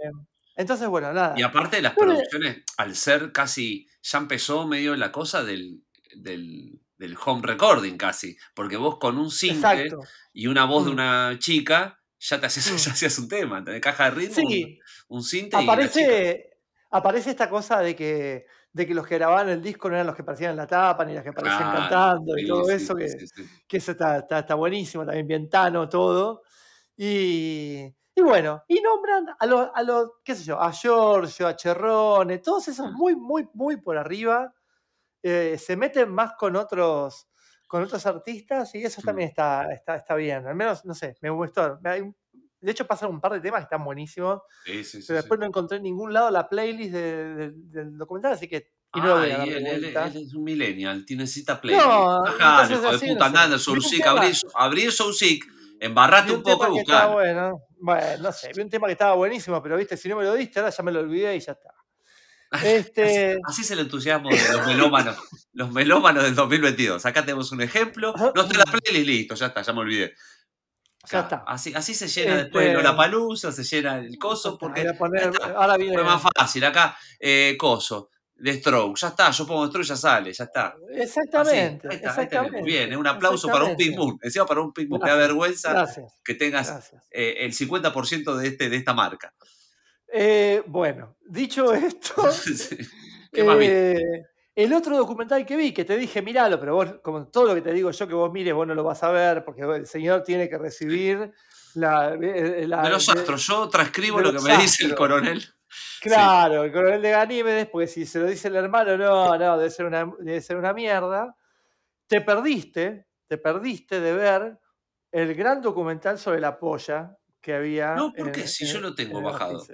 entonces, bueno, nada. Y aparte las Bueno, producciones, al ser casi, ya empezó medio la cosa del, del, del home recording casi, porque vos con un synth Exacto. y una voz de Mm. una chica, ya te hacías, Mm. ya hacías un tema, tenés caja de ritmo, Sí, un, un y chica. aparece, aparece esta cosa de que, de que los que grababan el disco no eran los que aparecían en la tapa, ni los que aparecían cantando y todo sí, eso, que, que eso está, está, está buenísimo, también bien tano todo. Y, y bueno, y nombran a los, a los, qué sé yo, a Giorgio, a Cherrone, todos esos Mm. muy, muy, muy por arriba, eh, se meten más con otros, con otros artistas y eso Mm. también está, está, está bien. Al menos, no sé, me gustó. De hecho, pasan un par de temas que están buenísimos, Sí, sí, pero sí. después no encontré en ningún lado la playlist de- de- del documental, así que y no lo a Ah, dar y él, él- él es un millennial, tiene cita playlist. No, Ajá, hijo de así no puta, Vi un Soulseek, abrí, abrí Soulseek, embarrate un un poco estaba buscalo. bueno. Bueno, no sé, vi un tema que estaba buenísimo, pero viste, si no me lo diste, ahora ya me lo olvidé y ya está. Este, Así es el entusiasmo de los melómanos, los melómanos del 2022. Acá tenemos un ejemplo. No está la playlist, listo, ya está, ya me olvidé. ya está. Así, así se llena Este- después la palusa, se llena el coso, porque poner- está, ahora viene. fue más fácil. Acá, eh, coso, de Stroke, ya está, yo pongo Stroke ya sale, ya está. Así, Exactamente. ahí está, ahí tenemos. exactamente. Bien, eh, un aplauso para un Exactamente. Moon. Encima para un da Gracias, vergüenza Gracias, que tengas eh, el 50% de, este, de esta marca. Eh, bueno, dicho esto, Sí. ¿Qué más viste? eh, el otro documental que vi, que te dije, miralo, pero vos, como todo lo que te digo yo que vos mires, vos no lo vas a ver, porque el señor tiene que recibir la. eh, la- De los de- astros, yo transcribo lo que me dice el coronel. Claro, el coronel de Ganímedes, porque si se lo dice el hermano, no, no, debe ser una, debe ser una mierda. Te perdiste, te perdiste de ver el gran documental sobre la polla que había. No, ¿por qué? Si yo lo tengo bajado.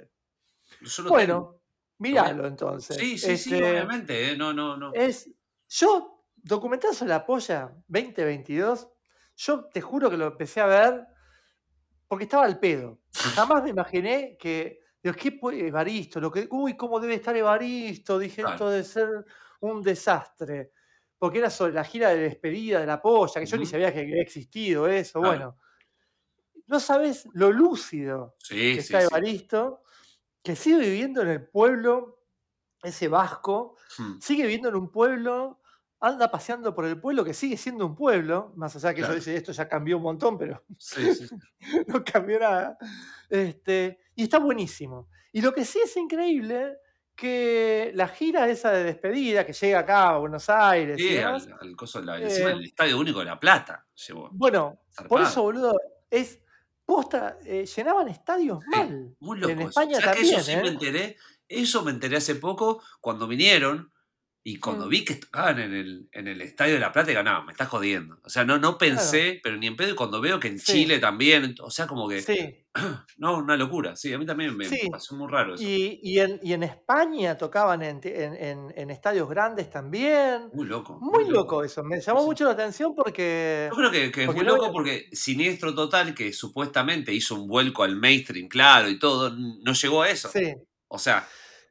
Yo lo tengo. Bueno, míralo entonces. Sí, sí, sí, Este, obviamente. eh, No, no, no. Es, yo, documental sobre la polla 2022, yo te juro que lo empecé a ver porque estaba al pedo. Jamás me imaginé que, digo, ¿qué puede Evaristo? Lo que, uy, ¿cómo debe estar Evaristo? Dije, Claro. esto debe ser un desastre. Porque era sobre la gira de despedida de la polla, que yo ni sabía que había existido eso. Claro. Bueno, no sabes lo lúcido Sí, que sí, está sí. Que sigue viviendo en el pueblo, ese vasco, Hmm, sigue viviendo en un pueblo, anda paseando por el pueblo, que sigue siendo un pueblo, más allá que Claro. yo dice esto ya cambió un montón, pero Sí, sí. no cambió nada. Este, y está buenísimo. Y lo que sí es increíble, que la gira esa de despedida, que llega acá a Buenos Aires y Sí, demás, al, al coso de la, encima eh, del Estadio Único de La Plata llevó. bueno, por eso, boludo, es posta, eh, llenaban estadios Sí, mal. Muy loco. En. España ¿Sabes que también, eso sí me ¿eh? enteré? Eso me enteré hace poco cuando vinieron y cuando Mm. vi que tocaban en el, en el Estadio de La Plata, no, me estás jodiendo. O sea, no, no pensé, pero ni en pedo. Y cuando veo que en Sí. Chile también, o sea, como que, Sí. no, una locura. Sí, a mí también me pasó muy raro eso. Y, y en, y en España tocaban en, en- en- estadios grandes también. Muy loco. Muy loco eso, me llamó mucho la atención porque... Yo creo que, que es muy loco porque Siniestro Total, que supuestamente hizo un vuelco al mainstream, claro, y todo, no llegó a eso. Sí, O sea,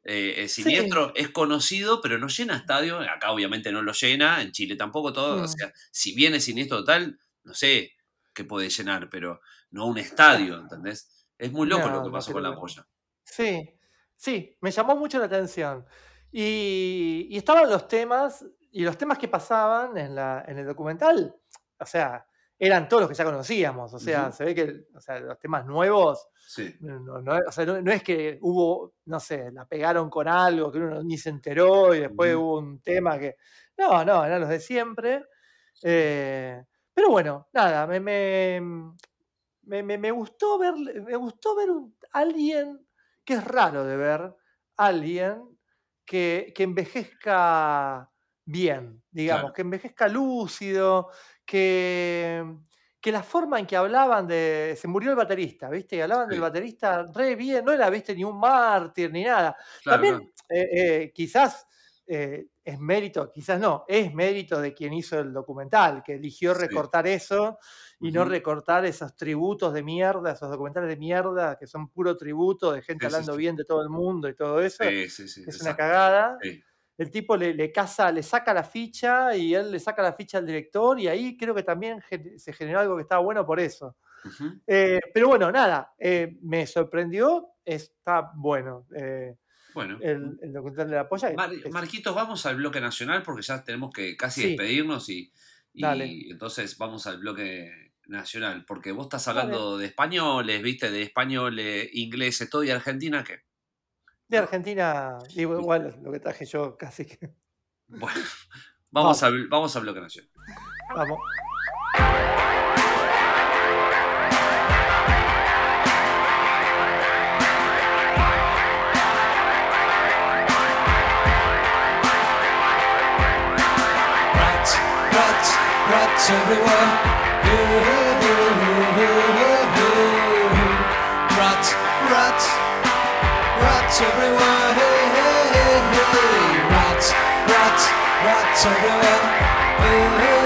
eh, Sí. Siniestro es conocido, pero no llena estadio. Acá obviamente no lo llena, en Chile tampoco todo. O Mm. sea, si viene Siniestro Total, no sé qué puede llenar, pero no un estadio, ¿entendés? Es muy loco No, lo que no pasó con la polla. sí, sí, me llamó mucho la atención. Y, y estaban los temas, y los temas que pasaban en, la, en el documental, o sea, eran todos los que ya conocíamos. O sea, se ve que o sea, los temas nuevos Sí. No, no, o sea, no- no es que hubo, no sé, la pegaron con algo que uno ni se enteró y después hubo un tema que. No, no, eran los de siempre. Eh, pero bueno, nada, me, me, me- me- gustó ver, me gustó ver un- alguien que es raro de ver, alguien que, que envejezca bien, digamos, Claro. que envejezca lúcido, que, que la forma en que hablaban de. Se murió el baterista, ¿viste? Y hablaban del baterista re bien, no era, ¿viste? Ni un mártir ni nada. Claro, También, eh, eh, quizás eh, es mérito, quizás no, es mérito de quien hizo el documental, que eligió Sí. recortar eso y no recortar esos tributos de mierda, esos documentales de mierda que son puro tributo de gente Sí, hablando bien de todo el mundo y todo eso. Sí, sí, sí. es una cagada. El tipo le, le casa, le saca la ficha y él le saca la ficha al director y ahí creo que también se generó algo que estaba bueno por eso. Eh, pero bueno, nada, eh, me sorprendió, está bueno. eh, Bueno. el, el documental de la polla. Mar- Marquitos, vamos al bloque nacional porque ya tenemos que casi Sí. despedirnos y, y Dale. entonces vamos al bloque nacional porque vos estás Dale. hablando de españoles, viste, de españoles, ingleses, todo y Argentina que de Argentina, digo, igual lo que traje yo casi que. bueno, vamos al vamos al bloque nacional. Vamos. Rats, rats, rats everywhere. Rats, everywhere. Hey, hey, hey, hey. Rats, rats, rats everywhere. Hey, hey,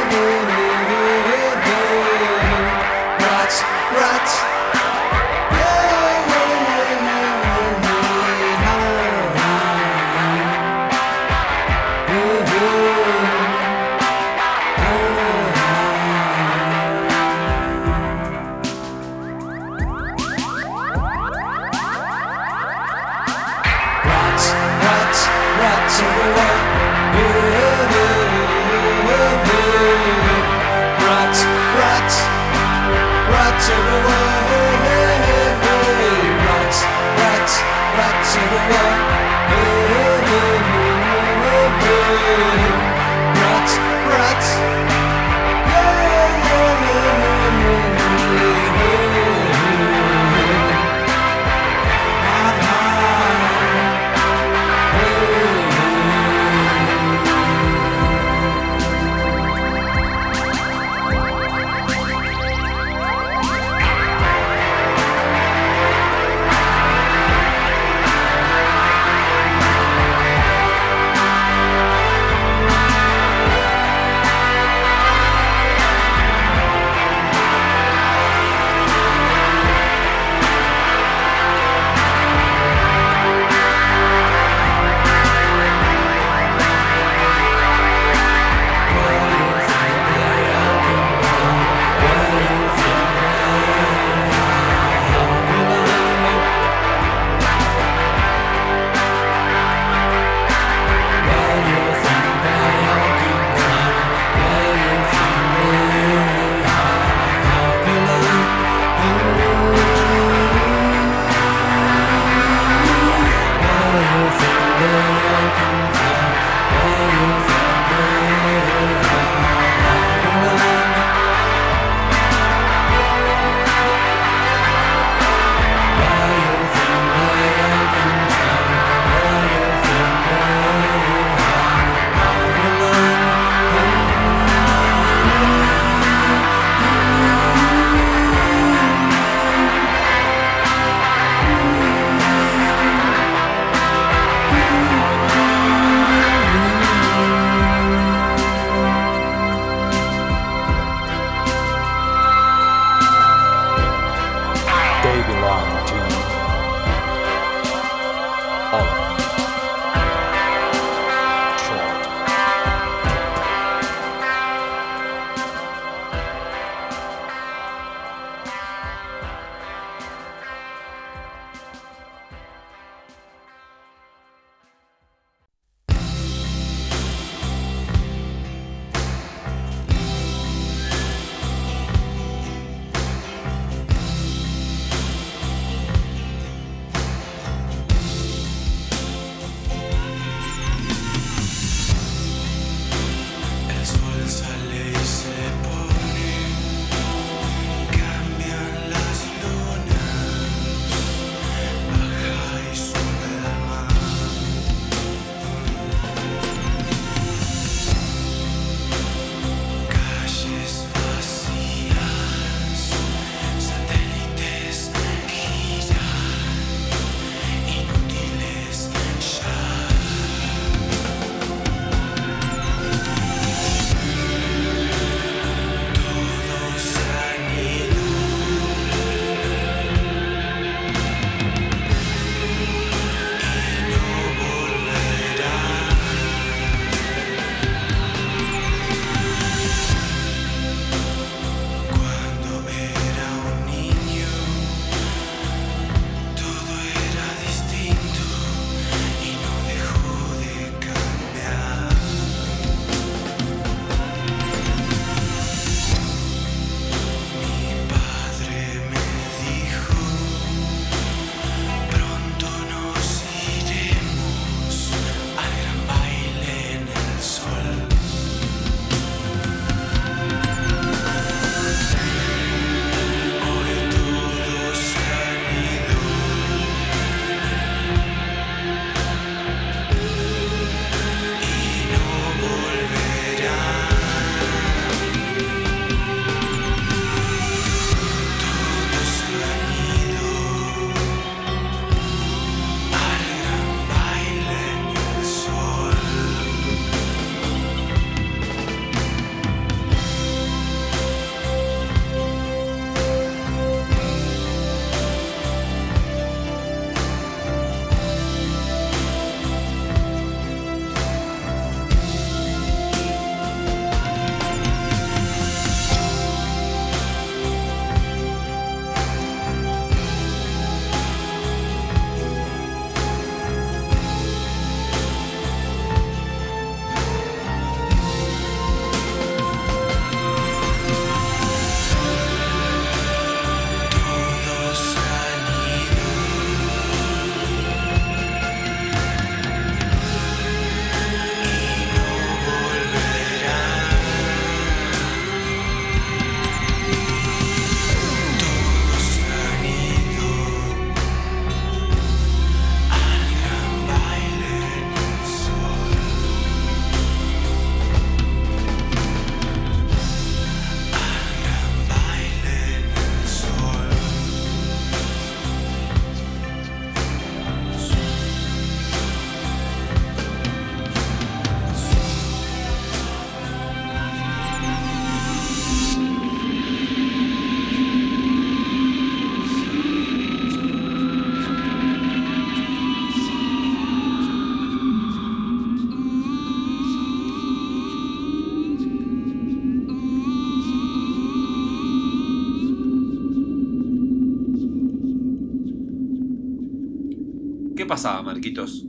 Marquitos?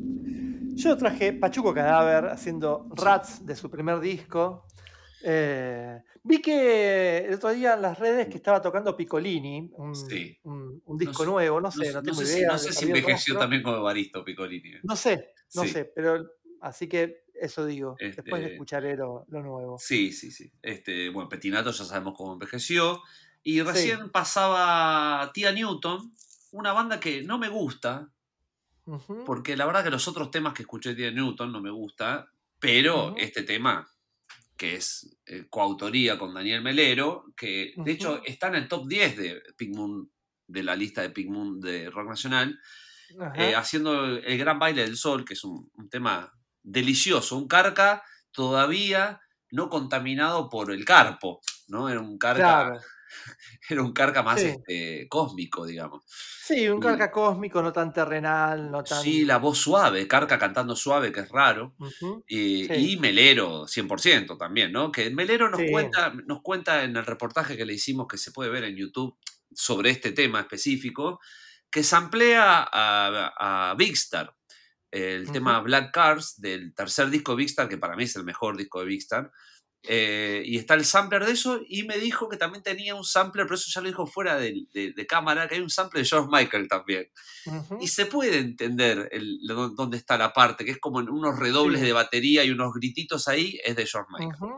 Yo traje Pachuco Cadáver haciendo Rats de su primer disco. Eh, vi que el otro día en las redes que estaba tocando Piccolini, un, Sí. un- un disco sé- nuevo, no sé, no, sé- tengo sé idea. no sé si envejeció también como Evaristo Piccolini. No sé, no Sí. sé, pero así que eso digo, después de Este- escucharé lo, lo nuevo. Sí, sí, sí. Este, bueno, Petinato ya sabemos cómo envejeció. Y recién pasaba Tía Newton, una banda que no me gusta, Porque la verdad que los otros temas que escuché de Newton no me gusta, pero este tema, que es eh, coautoría con Daniel Melero, que de hecho está en el top 10 de Pink Moon, de la lista de Pink Moon de Rock Nacional, eh, haciendo el Gran Baile del Sol, que es un, un tema delicioso, un carca todavía no contaminado por el carpo, ¿no? Era un carca, Claro. era un carca más Sí. este, cósmico, digamos. Sí, un carca cósmico, no tan terrenal, no tan. Sí, la voz suave, carca cantando suave, que es raro. Ujú. Y, Sí. y Melero, 100% también, ¿no? Que Melero nos, Sí. cuenta, nos cuenta en el reportaje que le hicimos, que se puede ver en YouTube, sobre este tema específico, que samplea a, a Big Star, el tema. Black Cars del tercer disco de Big Star, que para mí es el mejor disco de Big Star. Eh, y está el sampler de eso, y me dijo que también tenía un sampler, pero eso ya lo dijo fuera de, de- de cámara, que hay un sampler de George Michael también. Y se puede entender el, dónde está la parte, que es como en unos redobles Sí. de batería y unos grititos ahí, es de George Michael.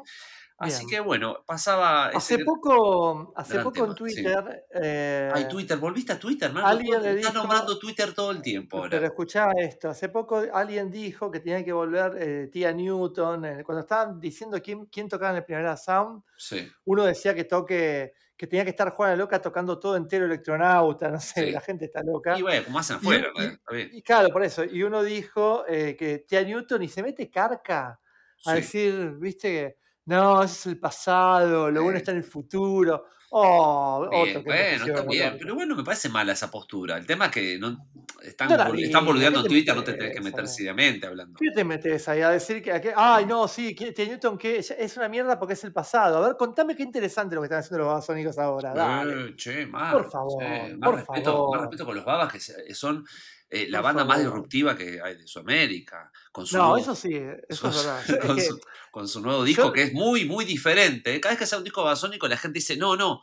Así Bien. que bueno, pasaba. Hace ese- poco, hace poco tema, en sí. Twitter. eh, Ay, Twitter, volviste a Twitter, Marco. alguien le Estás dijo- nombrando Twitter todo el tiempo ahora. Pero escuchá esto, hace poco alguien dijo que tenía que volver eh, Tía Newton, eh, cuando estaban diciendo quién, quién tocaba en el Primera Sound, Sí, uno decía que toque, que tenía que estar Juana Loca tocando todo entero electronauta, no sé, Sí. la gente está loca. y bueno, como hacen afuera, Y- y- ¿eh? está bien. Y claro, por eso, y uno dijo eh, que Tía Newton y se mete carca a Sí. decir, viste que no, ese es el pasado, lo bueno está en el futuro. Oh, Bien, otro que bueno, está bien, pero bueno, me parece mala esa postura. El tema es que no, están, No están boludeando ¿qué te Twitter, no te tenés que meter eh? seriamente hablando. ¿Qué te metes ahí a decir que, que- ay, no, sí, que Newton que es- una mierda porque es el pasado? A ver, contame qué interesante lo que están haciendo los babasónicos ahora. Dale. Eh, che, más, Por favor, más, por respeto, favor. más respeto con los babas que son eh, la banda más disruptiva que hay de Sudamérica. Con su No, nuevo- eso sí, eso con es su- verdad. Es con que- su- con su nuevo disco yo- que es muy, muy diferente. ¿eh? Cada vez que sale un disco babasónico, la gente dice, no, no,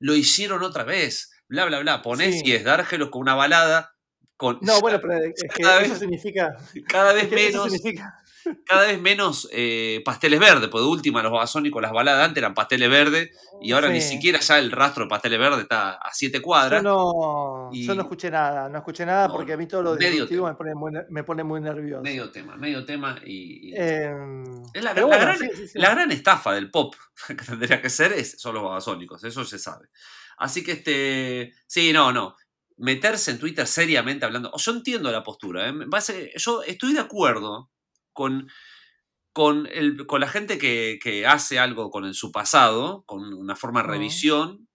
lo hicieron otra vez. Bla, bla, bla. Ponés Sí. y es Dárgelos con una balada. Con, No, bueno, pero es que Cada eso vez- significa. cada es vez que eso menos, significa cada vez menos eh, pasteles verdes, porque de última los babasónicos, las baladas antes eran pasteles verdes, y ahora ni siquiera ya el rastro de pasteles verdes está a siete Yo cuadras. no, yo no escuché nada, no escuché nada No, porque a mí todo lo medio disruptivo me pone, muy, me pone muy nervioso. Medio tema, medio tema y... y- Em, es la, pero la bueno, gran, sí, sí, sí. la gran estafa del pop que tendría que ser es, son los babasónicos, eso se sabe. Así que este, sí, no, no. Meterse en Twitter seriamente hablando. Yo entiendo la postura. ¿eh? Yo estoy de acuerdo con, con, el, con la gente que, que hace algo con el- su pasado, con una forma de revisión.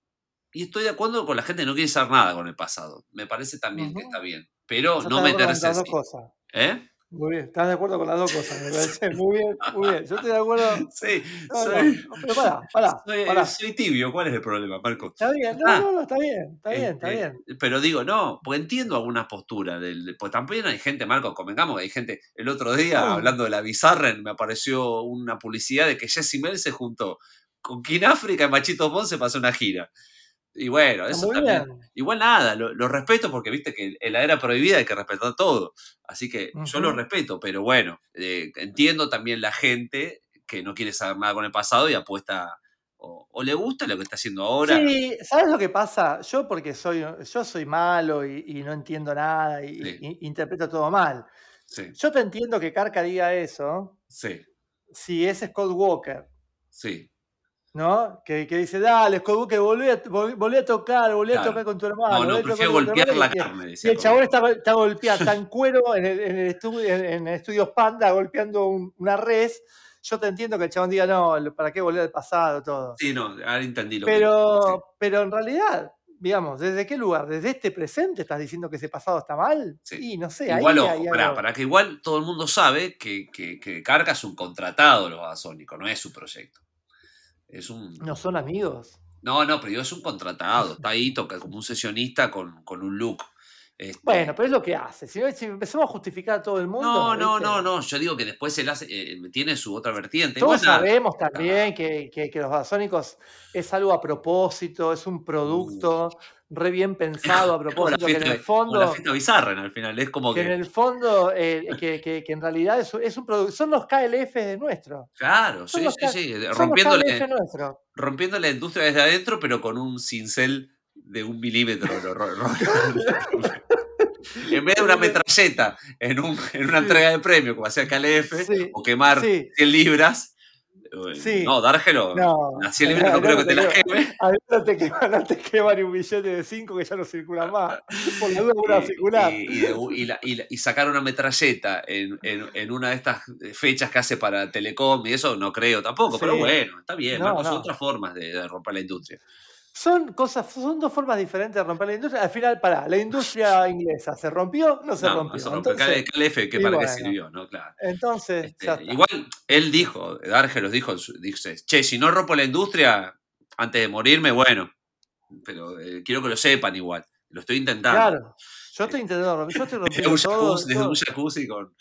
Y estoy de acuerdo con la gente que no quiere saber nada con el pasado. Me parece también que está bien. Pero no meterse cosas. ¿Eh? Muy bien, estás de acuerdo con las dos cosas, me parece. Muy bien, muy bien. Yo estoy de acuerdo. Sí, No, soy, no, pero pará, pará, soy- pará. soy tibio. ¿Cuál es el problema, Marco? Está bien, no, Ah, no, no, está bien, está bien, está Este, bien. Pero digo, no, porque entiendo algunas posturas. Del, pues también hay gente, Marco, convengamos que hay gente. El otro día, hablando de la Bizarren, me apareció una publicidad de que Jesse Mel se juntó con King África y Machito Ponce para hacer una gira. Y bueno, Está eso también. bien. Igual nada, lo, lo respeto porque viste que en la era prohibida hay que respetar todo. Así que yo lo respeto, pero bueno, eh, entiendo también la gente que no quiere saber nada con el pasado y apuesta o, o le gusta lo que está haciendo ahora. Sí, ¿sabes lo que pasa? Yo porque soy, yo soy malo y, y no entiendo nada y, Sí. y- interpreto todo mal. Sí, Yo te entiendo que Carca diga eso sí, si es Scott Walker, sí. ¿No? Que, que dice, dale, Scott Walker, volví a, vol- volví a tocar, volví a tocar con tu hermano. No, no, prefiero golpear hermano", la y que- carne, Y el chabón está, está golpeado, está en cuero en el, en el estudio, en, estudios Panda, golpeando un- una res. Yo te entiendo que el chabón diga, no, ¿para qué volver al pasado? Todo. Sí, no, ahora entendí lo que Pero, pero en realidad, digamos, ¿desde qué lugar? ¿Desde este presente estás diciendo que ese pasado está mal? Sí. Y no sé, Igual, ahí ojo, pará, para que igual todo el mundo sabe que, que, que Carca es un contratado de los Babasónicos, no es su proyecto. Es un. ¿No son amigos? No, no, pero yo es un contratado. Está ahí, toca como un sesionista con, con un look. Este, Bueno, pero es lo que hace. Si, si empezamos a justificar a todo el mundo. no, no, ¿viste? no, no. Yo digo que después él hace, eh, tiene su otra vertiente. Todos sabemos también que, que- que los basónicos es algo a propósito, es un producto re bien pensado a propósito, que en el como la fondo, fiesta bizarra al final. Es como que que. en el fondo, eh, que, que- que en realidad es, es un producto, son los KLF de nuestro. Claro, Son sí, sí, sí. Rompiéndole, rompiendo la industria desde adentro, pero con un cincel de un milímetro. en vez de una metralleta en, un- en una entrega de premio, como hacía KLF, Sí, o quemar sí. 100 libras. Sí. No, Dárgelo. No, las 100 libras no, creo que te las queme. A ver, no te quema, no te quema ni un billete de 5 que ya no circula más. Por la duda, una circular. y- y de- y la- y la- y sacar una metralleta en, en- en una de estas fechas que hace para Telecom y eso no creo tampoco, pero bueno, está bien, No, otras formas de, de romper la industria. Son cosas, son dos formas diferentes de romper la industria. Al final, pará, la industria inglesa se rompió, no se No, rompió. eso rompe. Entonces, KLF, ¿qué y para qué sirvió? ¿no? Claro. entonces Este, ya está. igual él dijo, Dargelos dijo, en su- dice, che, si no rompo la industria antes de morirme, bueno, pero eh, quiero que lo sepan igual, lo estoy intentando. Claro, yo estoy intentando romper, yo estoy Desde rompiendo un todo. jacuzzi, desde todo. un jacuzzi con...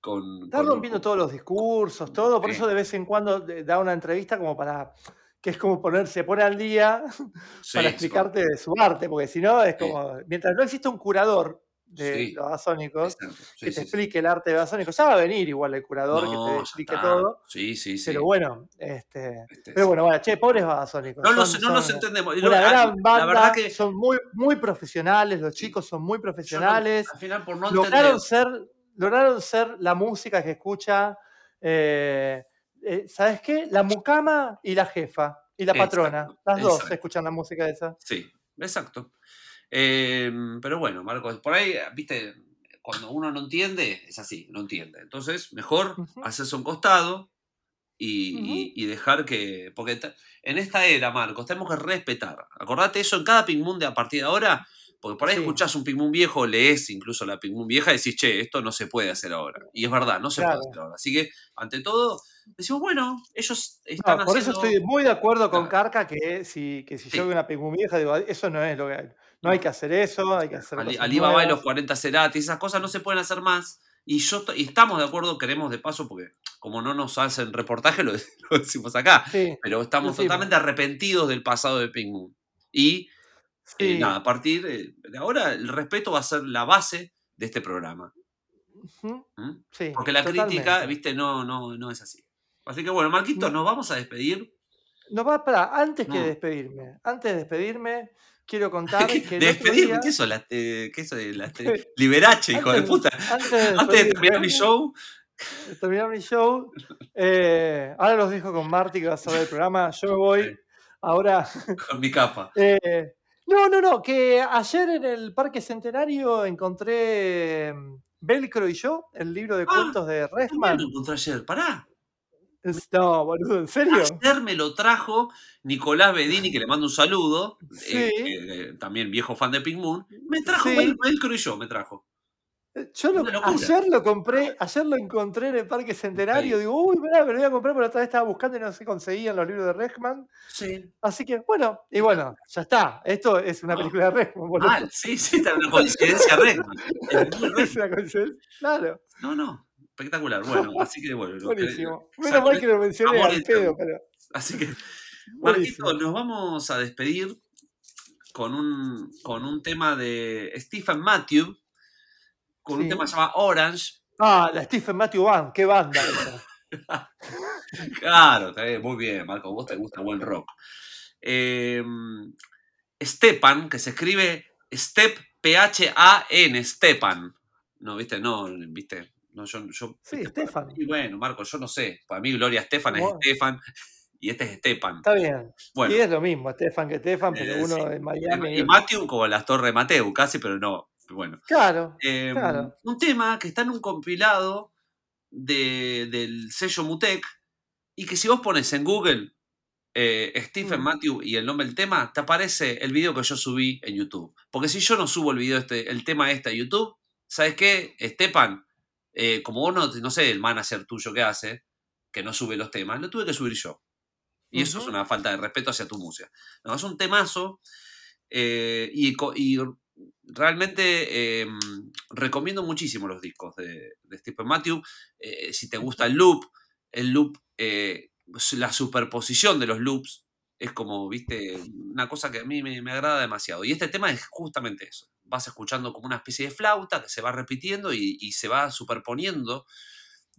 con Está con- rompiendo todos los discursos, todo. Por eso de vez en cuando da una entrevista como para. Que es como ponerse, se pone al día Sí, para explicarte de su arte, porque si no es Sí. como. Mientras no existe un curador de Sí. los basónicos que te explique el arte de basónicos, ya va a venir igual el curador No, que te explique está. todo. Sí, sí, sí. Pero bueno, este. Este, Pero bueno, bueno, che, pobres babasónicos. no, nos, son- no nos son entendemos. Y lo- Una ah, gran banda, la verdad que son muy, muy profesionales, los chicos son muy no- profesionales. al final, por no entender... lograron ser, lograron ser la música que escucha, eh, eh, ¿sabes qué? La mucama y la jefa, y la patrona. Exacto, Las dos exacto. escuchan la música esa. Sí, exacto. Eh, pero bueno, Marcos, por ahí, viste, cuando uno no entiende, es así, no entiende. Entonces, mejor Ujú. hacerse un costado y, y- y dejar que. Porque en esta era, Marcos, tenemos que respetar. Acordate eso en cada Ping Moon de a partir de ahora. Porque por ahí Sí. escuchás un Ping Moon viejo, lees incluso la Ping Moon vieja y decís, che, esto no se puede hacer ahora. Y es verdad, no se Claro. puede hacer ahora. Así que, ante todo, decimos, bueno, ellos están No, por eso estoy muy de acuerdo con. Carca que si, que si Sí. yo veo una pegum vieja, digo, eso no es lo que hay. No hay que hacer eso, hay que hacer Ali- Alibaba y los nuevas. 40 Cerati, esas cosas no se pueden hacer más. Y yo y estamos de acuerdo, queremos de paso, porque como no nos hacen reportaje, lo, lo decimos acá. Sí, Pero estamos decimos. totalmente arrepentidos del pasado de Moon. Y eh, nada, a partir de ahora, el respeto va a ser la base de este programa. Ujú, ¿m? sí, Porque la crítica, viste, no, no, no es así. Así que bueno, Marquito, No. nos vamos a despedir. No va para, antes que despedirme, antes de despedirme, quiero contar ¿Qué- que despedirme, día- ¿qué eso? La, eh, ¿Qué eso la, Liberace, hijo de puta. antes de Antes de terminar mi show, terminar mi show. eh, ahora los dejo con Marty que va a cerrar el programa. Yo me voy. Ahora. con mi capa. eh, no, no, no. Que ayer en el Parque Centenario encontré mm, Velcro y yo, el libro de Ah, cuentos de Resman. lo encontré ayer, pará. No, boludo, ¿en serio? Ayer me lo trajo Nicolás Bedini, que le mando un saludo, eh, Sí. eh, también viejo fan de Pink Moon. Me trajo Sí. Velcro y yo, me trajo. Yo lo- ayer lo compré, ayer lo encontré en el Parque Centenario. Sí. Digo, uy, mirá, me lo voy a comprar, pero otra vez estaba buscando y no se conseguían los libros de Resman. Sí. Así que, bueno, y bueno, ya está. Esto es una Ah. película de Resman, boludo. Mal, sí, sí, está una coincidencia Redman. Es una coincidencia. Claro, No, no, espectacular. Bueno, así que bueno. que- buenísimo. Menos mal que lo mencioné al pedo, pero. Así que. Marquito, nos vamos a despedir con un, con un tema de Stephen Matthew, con un tema llamado Orange. Ah, la Stephen Matthew Band, qué banda esa. Claro, está bien, muy bien, Marco, vos te gusta buen rock. Eh, Stepan, que se escribe Step P-H-A-N, Stepan. No, viste, no, viste. No, yo, yo, Sí, viste, para Stefan. mí, bueno, Marco, yo no sé. Para mí Gloria Estefan es Bueno. Estefan y este es Stepan. Está bien. Bueno, Y es lo mismo, Stefan que Stefan, pero Eh, uno sí. en Miami. y otro- Matthew como las torres Mateo, casi, pero no. Bueno. Claro, Eh, Claro. Un tema que está en un compilado de- del sello Mutec y que si vos pones en Google eh, Stephen Mm. Matthew y el nombre del tema, te aparece el video que yo subí en YouTube. Porque si yo no subo el video, este, el tema este a YouTube, ¿sabes qué? Stepan, eh, como vos no, no sé, el manager tuyo que hace, que no sube los temas, lo tuve que subir yo. Y eso es una falta de respeto hacia tu música. No, es un temazo. eh, y, realmente eh, recomiendo muchísimo los discos de, de Stephen Matthew. Eh, si te gusta el loop, el loop, la superposición de los loops es como, viste, una cosa que a mí me, me agrada demasiado. Y este tema es justamente eso. Vas escuchando como una especie de flauta que se va repitiendo y, y se va superponiendo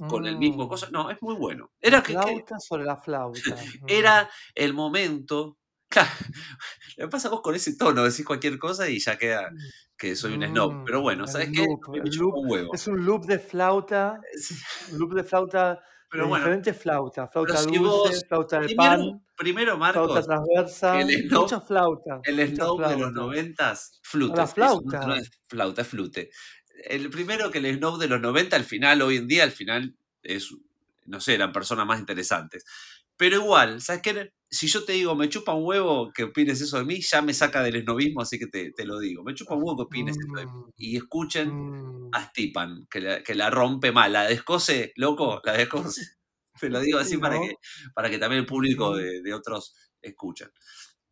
con el mismo Mm, cosa. No, es muy bueno. Era que, que- flauta sobre la flauta. mm. era el momento. Claro, que pasa vos con ese tono, decís cualquier cosa y ya queda que soy un snob. Pero Mm, bueno, el ¿sabes qué? loop, me un huevo. Es un loop de flauta, un loop de flauta Pero de bueno, diferentes flautas. Flauta si dulce, vos. flauta de Primero, pan, primero flauta Marcos, transversa, el snob, muchas flautas, el muchas snob de los noventas, A flutes. la Eso no, flauta. es flauta, es flute. El primero que el snob de los 90, al final, hoy en día, al final, es, no sé, eran personas más interesantes. Pero igual, ¿sabes qué? Si yo te digo, me chupa un huevo que opines eso de mí, ya me saca del esnovismo, así que te, te lo digo. Me chupa un huevo que opines esto de mí. Mm, Y escuchen mm. a Stipan, que la, que la rompe mal. La descose, loco, la descose. Te lo digo así Sí, para que, para que también el público Ujú. de, de otros escuchen.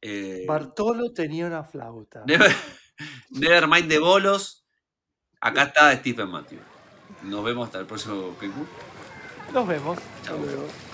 Eh, Bartolo tenía una flauta. Never, Nevermind de bolos. Acá está Stephen Matthew. Nos vemos hasta el próximo Book. Nos vemos. Hasta Chao. luego.